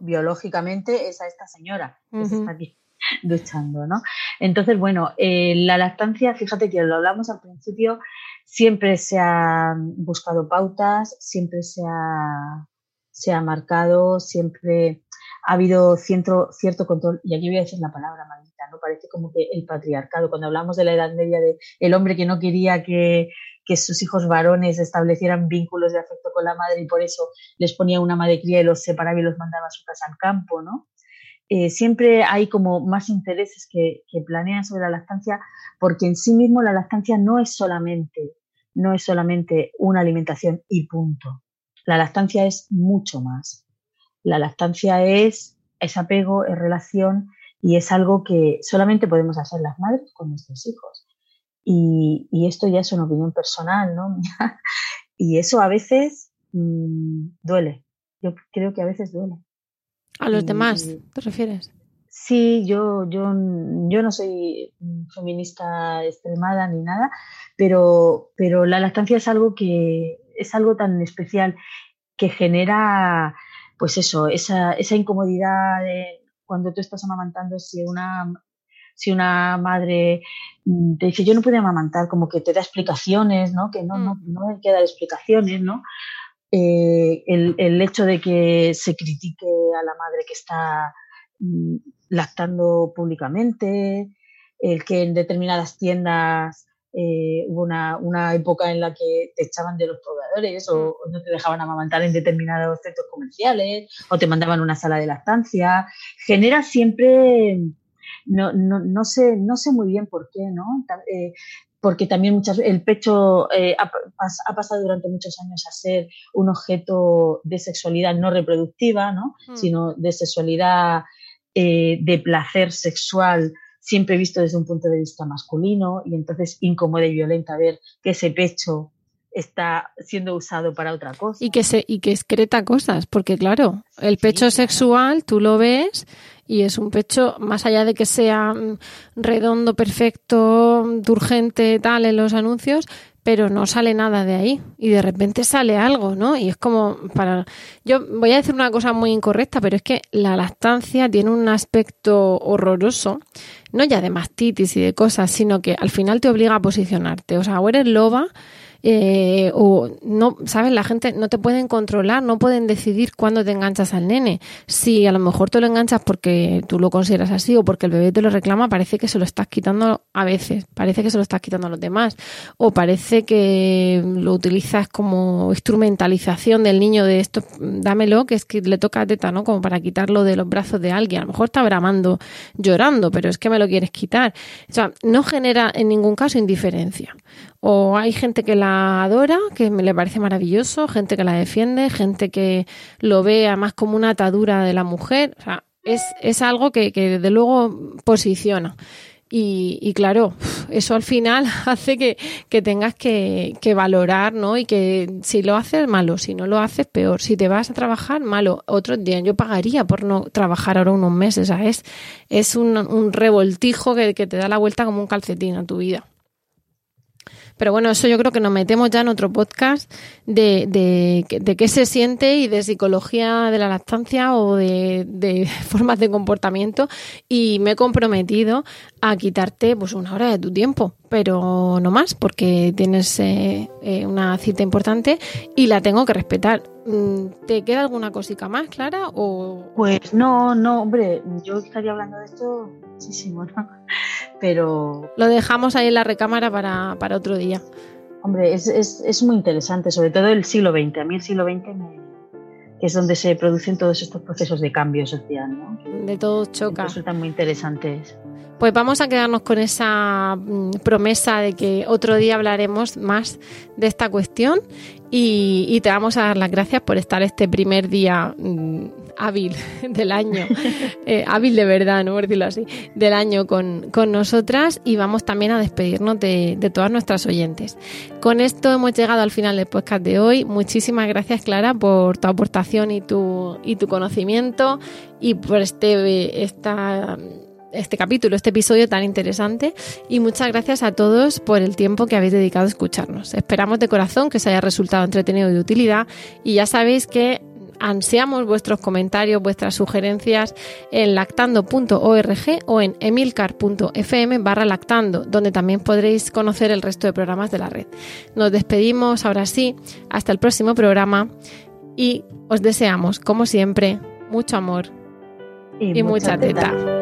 biológicamente es a esta señora que está aquí duchando, ¿no? Entonces, bueno, eh, la lactancia, fíjate que lo hablamos al principio, siempre se han buscado pautas, siempre se ha, se ha marcado, siempre ha habido cierto, cierto control, y aquí voy a decir la palabra maldita, ¿no? Parece como que el patriarcado, cuando hablamos de la Edad Media, de el hombre que no quería que, que sus hijos varones establecieran vínculos de afecto con la madre y por eso les ponía una madre cría y los separaba y los mandaba a su casa al campo, ¿no? Eh, siempre hay como más intereses que, planean sobre la lactancia, porque en sí mismo la lactancia no es solamente, no es solamente una alimentación y punto. La lactancia es mucho más. La lactancia es, es apego, es relación y es algo que solamente podemos hacer las madres con nuestros hijos. Y, esto ya es una opinión personal, ¿no? y eso a veces mm, duele. Yo creo que a veces duele. ¿A los demás te refieres? Sí, yo, yo, yo no soy feminista extremada ni nada, pero, pero la lactancia es algo que es algo tan especial que genera, pues eso, esa, esa incomodidad de cuando tú estás amamantando, si una, si una madre mm, te dice yo no puedo amamantar, como que te da explicaciones, ¿no? Que no, no, mm. no hay que dar explicaciones, ¿no? Eh, el, hecho de que se critique a la madre que está mm, lactando públicamente, el que en determinadas tiendas eh, hubo una, época en la que te echaban de los proveedores o, mm. no te dejaban amamantar en determinados centros comerciales o te mandaban a una sala de lactancia, genera siempre, no, no, no, sé, no sé muy bien por qué, ¿no? Eh, porque también muchas el pecho eh, ha, pasado durante muchos años a ser un objeto de sexualidad no reproductiva, ¿no? Hmm. sino de sexualidad eh, de placer sexual siempre visto desde un punto de vista masculino y entonces incómoda y violenta ver que ese pecho está siendo usado para otra cosa. Y que se, y que excreta cosas, porque claro, el pecho sexual tú lo ves y es un pecho, más allá de que sea mm, redondo, perfecto, urgente, tal en los anuncios, pero no sale nada de ahí y de repente sale algo, ¿no? Y es como para yo voy a decir una cosa muy incorrecta, pero es que la lactancia tiene un aspecto horroroso, no ya de mastitis y de cosas, sino que al final te obliga a posicionarte, o sea, o eres loba eh, o no, ¿sabes? La gente no te pueden controlar, no pueden decidir cuándo te enganchas al nene. Si a lo mejor te lo enganchas porque tú lo consideras así o porque el bebé te lo reclama, parece que se lo estás quitando a veces, parece que se lo estás quitando a los demás o parece que lo utilizas como instrumentalización del niño de esto, dámelo, que es que le toca a teta, ¿no? Como para quitarlo de los brazos de alguien. A lo mejor está bramando, llorando, pero es que me lo quieres quitar. O sea, no genera en ningún caso indiferencia. O hay gente que la adora, que me le parece maravilloso, gente que la defiende, gente que lo ve más como una atadura de la mujer. O sea, es, es algo que, que desde luego posiciona. Y, y, claro, eso al final hace que, que tengas que, que, valorar, ¿no? Y que si lo haces, malo, si no lo haces, peor. Si te vas a trabajar, malo. Otro día yo pagaría por no trabajar ahora unos meses, ¿sabes? Es un, un revoltijo que, que te da la vuelta como un calcetín a tu vida. Pero bueno, eso yo creo que nos metemos ya en otro podcast de, de, de qué se siente y de psicología de la lactancia o de, de, formas de comportamiento. Y me he comprometido a quitarte pues una hora de tu tiempo, pero no más, porque tienes eh, eh, una cita importante y la tengo que respetar. Mm, ¿Te queda alguna cosita más, Clara? O... Pues no, no, hombre, yo estaría hablando de esto muchísimo, ¿no? Pero... Lo dejamos ahí en la recámara para, para otro día. Hombre, es, es, es, muy interesante, sobre todo el siglo XX. A mí el siglo XX me, es donde se producen todos estos procesos de cambio social, ¿no? De todo choca. Resultan muy interesantes. Pues vamos a quedarnos con esa promesa de que otro día hablaremos más de esta cuestión y, y te vamos a dar las gracias por estar este primer día mmm, hábil del año, eh, hábil de verdad, no por decirlo así, del año con, con nosotras y vamos también a despedirnos de, de, todas nuestras oyentes. Con esto hemos llegado al final del podcast de hoy. Muchísimas gracias Clara por tu aportación y tu, y tu conocimiento y por este, esta este capítulo, este episodio tan interesante y muchas gracias a todos por el tiempo que habéis dedicado a escucharnos. Esperamos de corazón que os haya resultado entretenido y de utilidad y ya sabéis que ansiamos vuestros comentarios, vuestras sugerencias en lactando.org o en emilcar.fm barra lactando, donde también podréis conocer el resto de programas de la red. Nos despedimos ahora sí, hasta el próximo programa y os deseamos, como siempre, mucho amor y, y mucha, mucha teta. teta.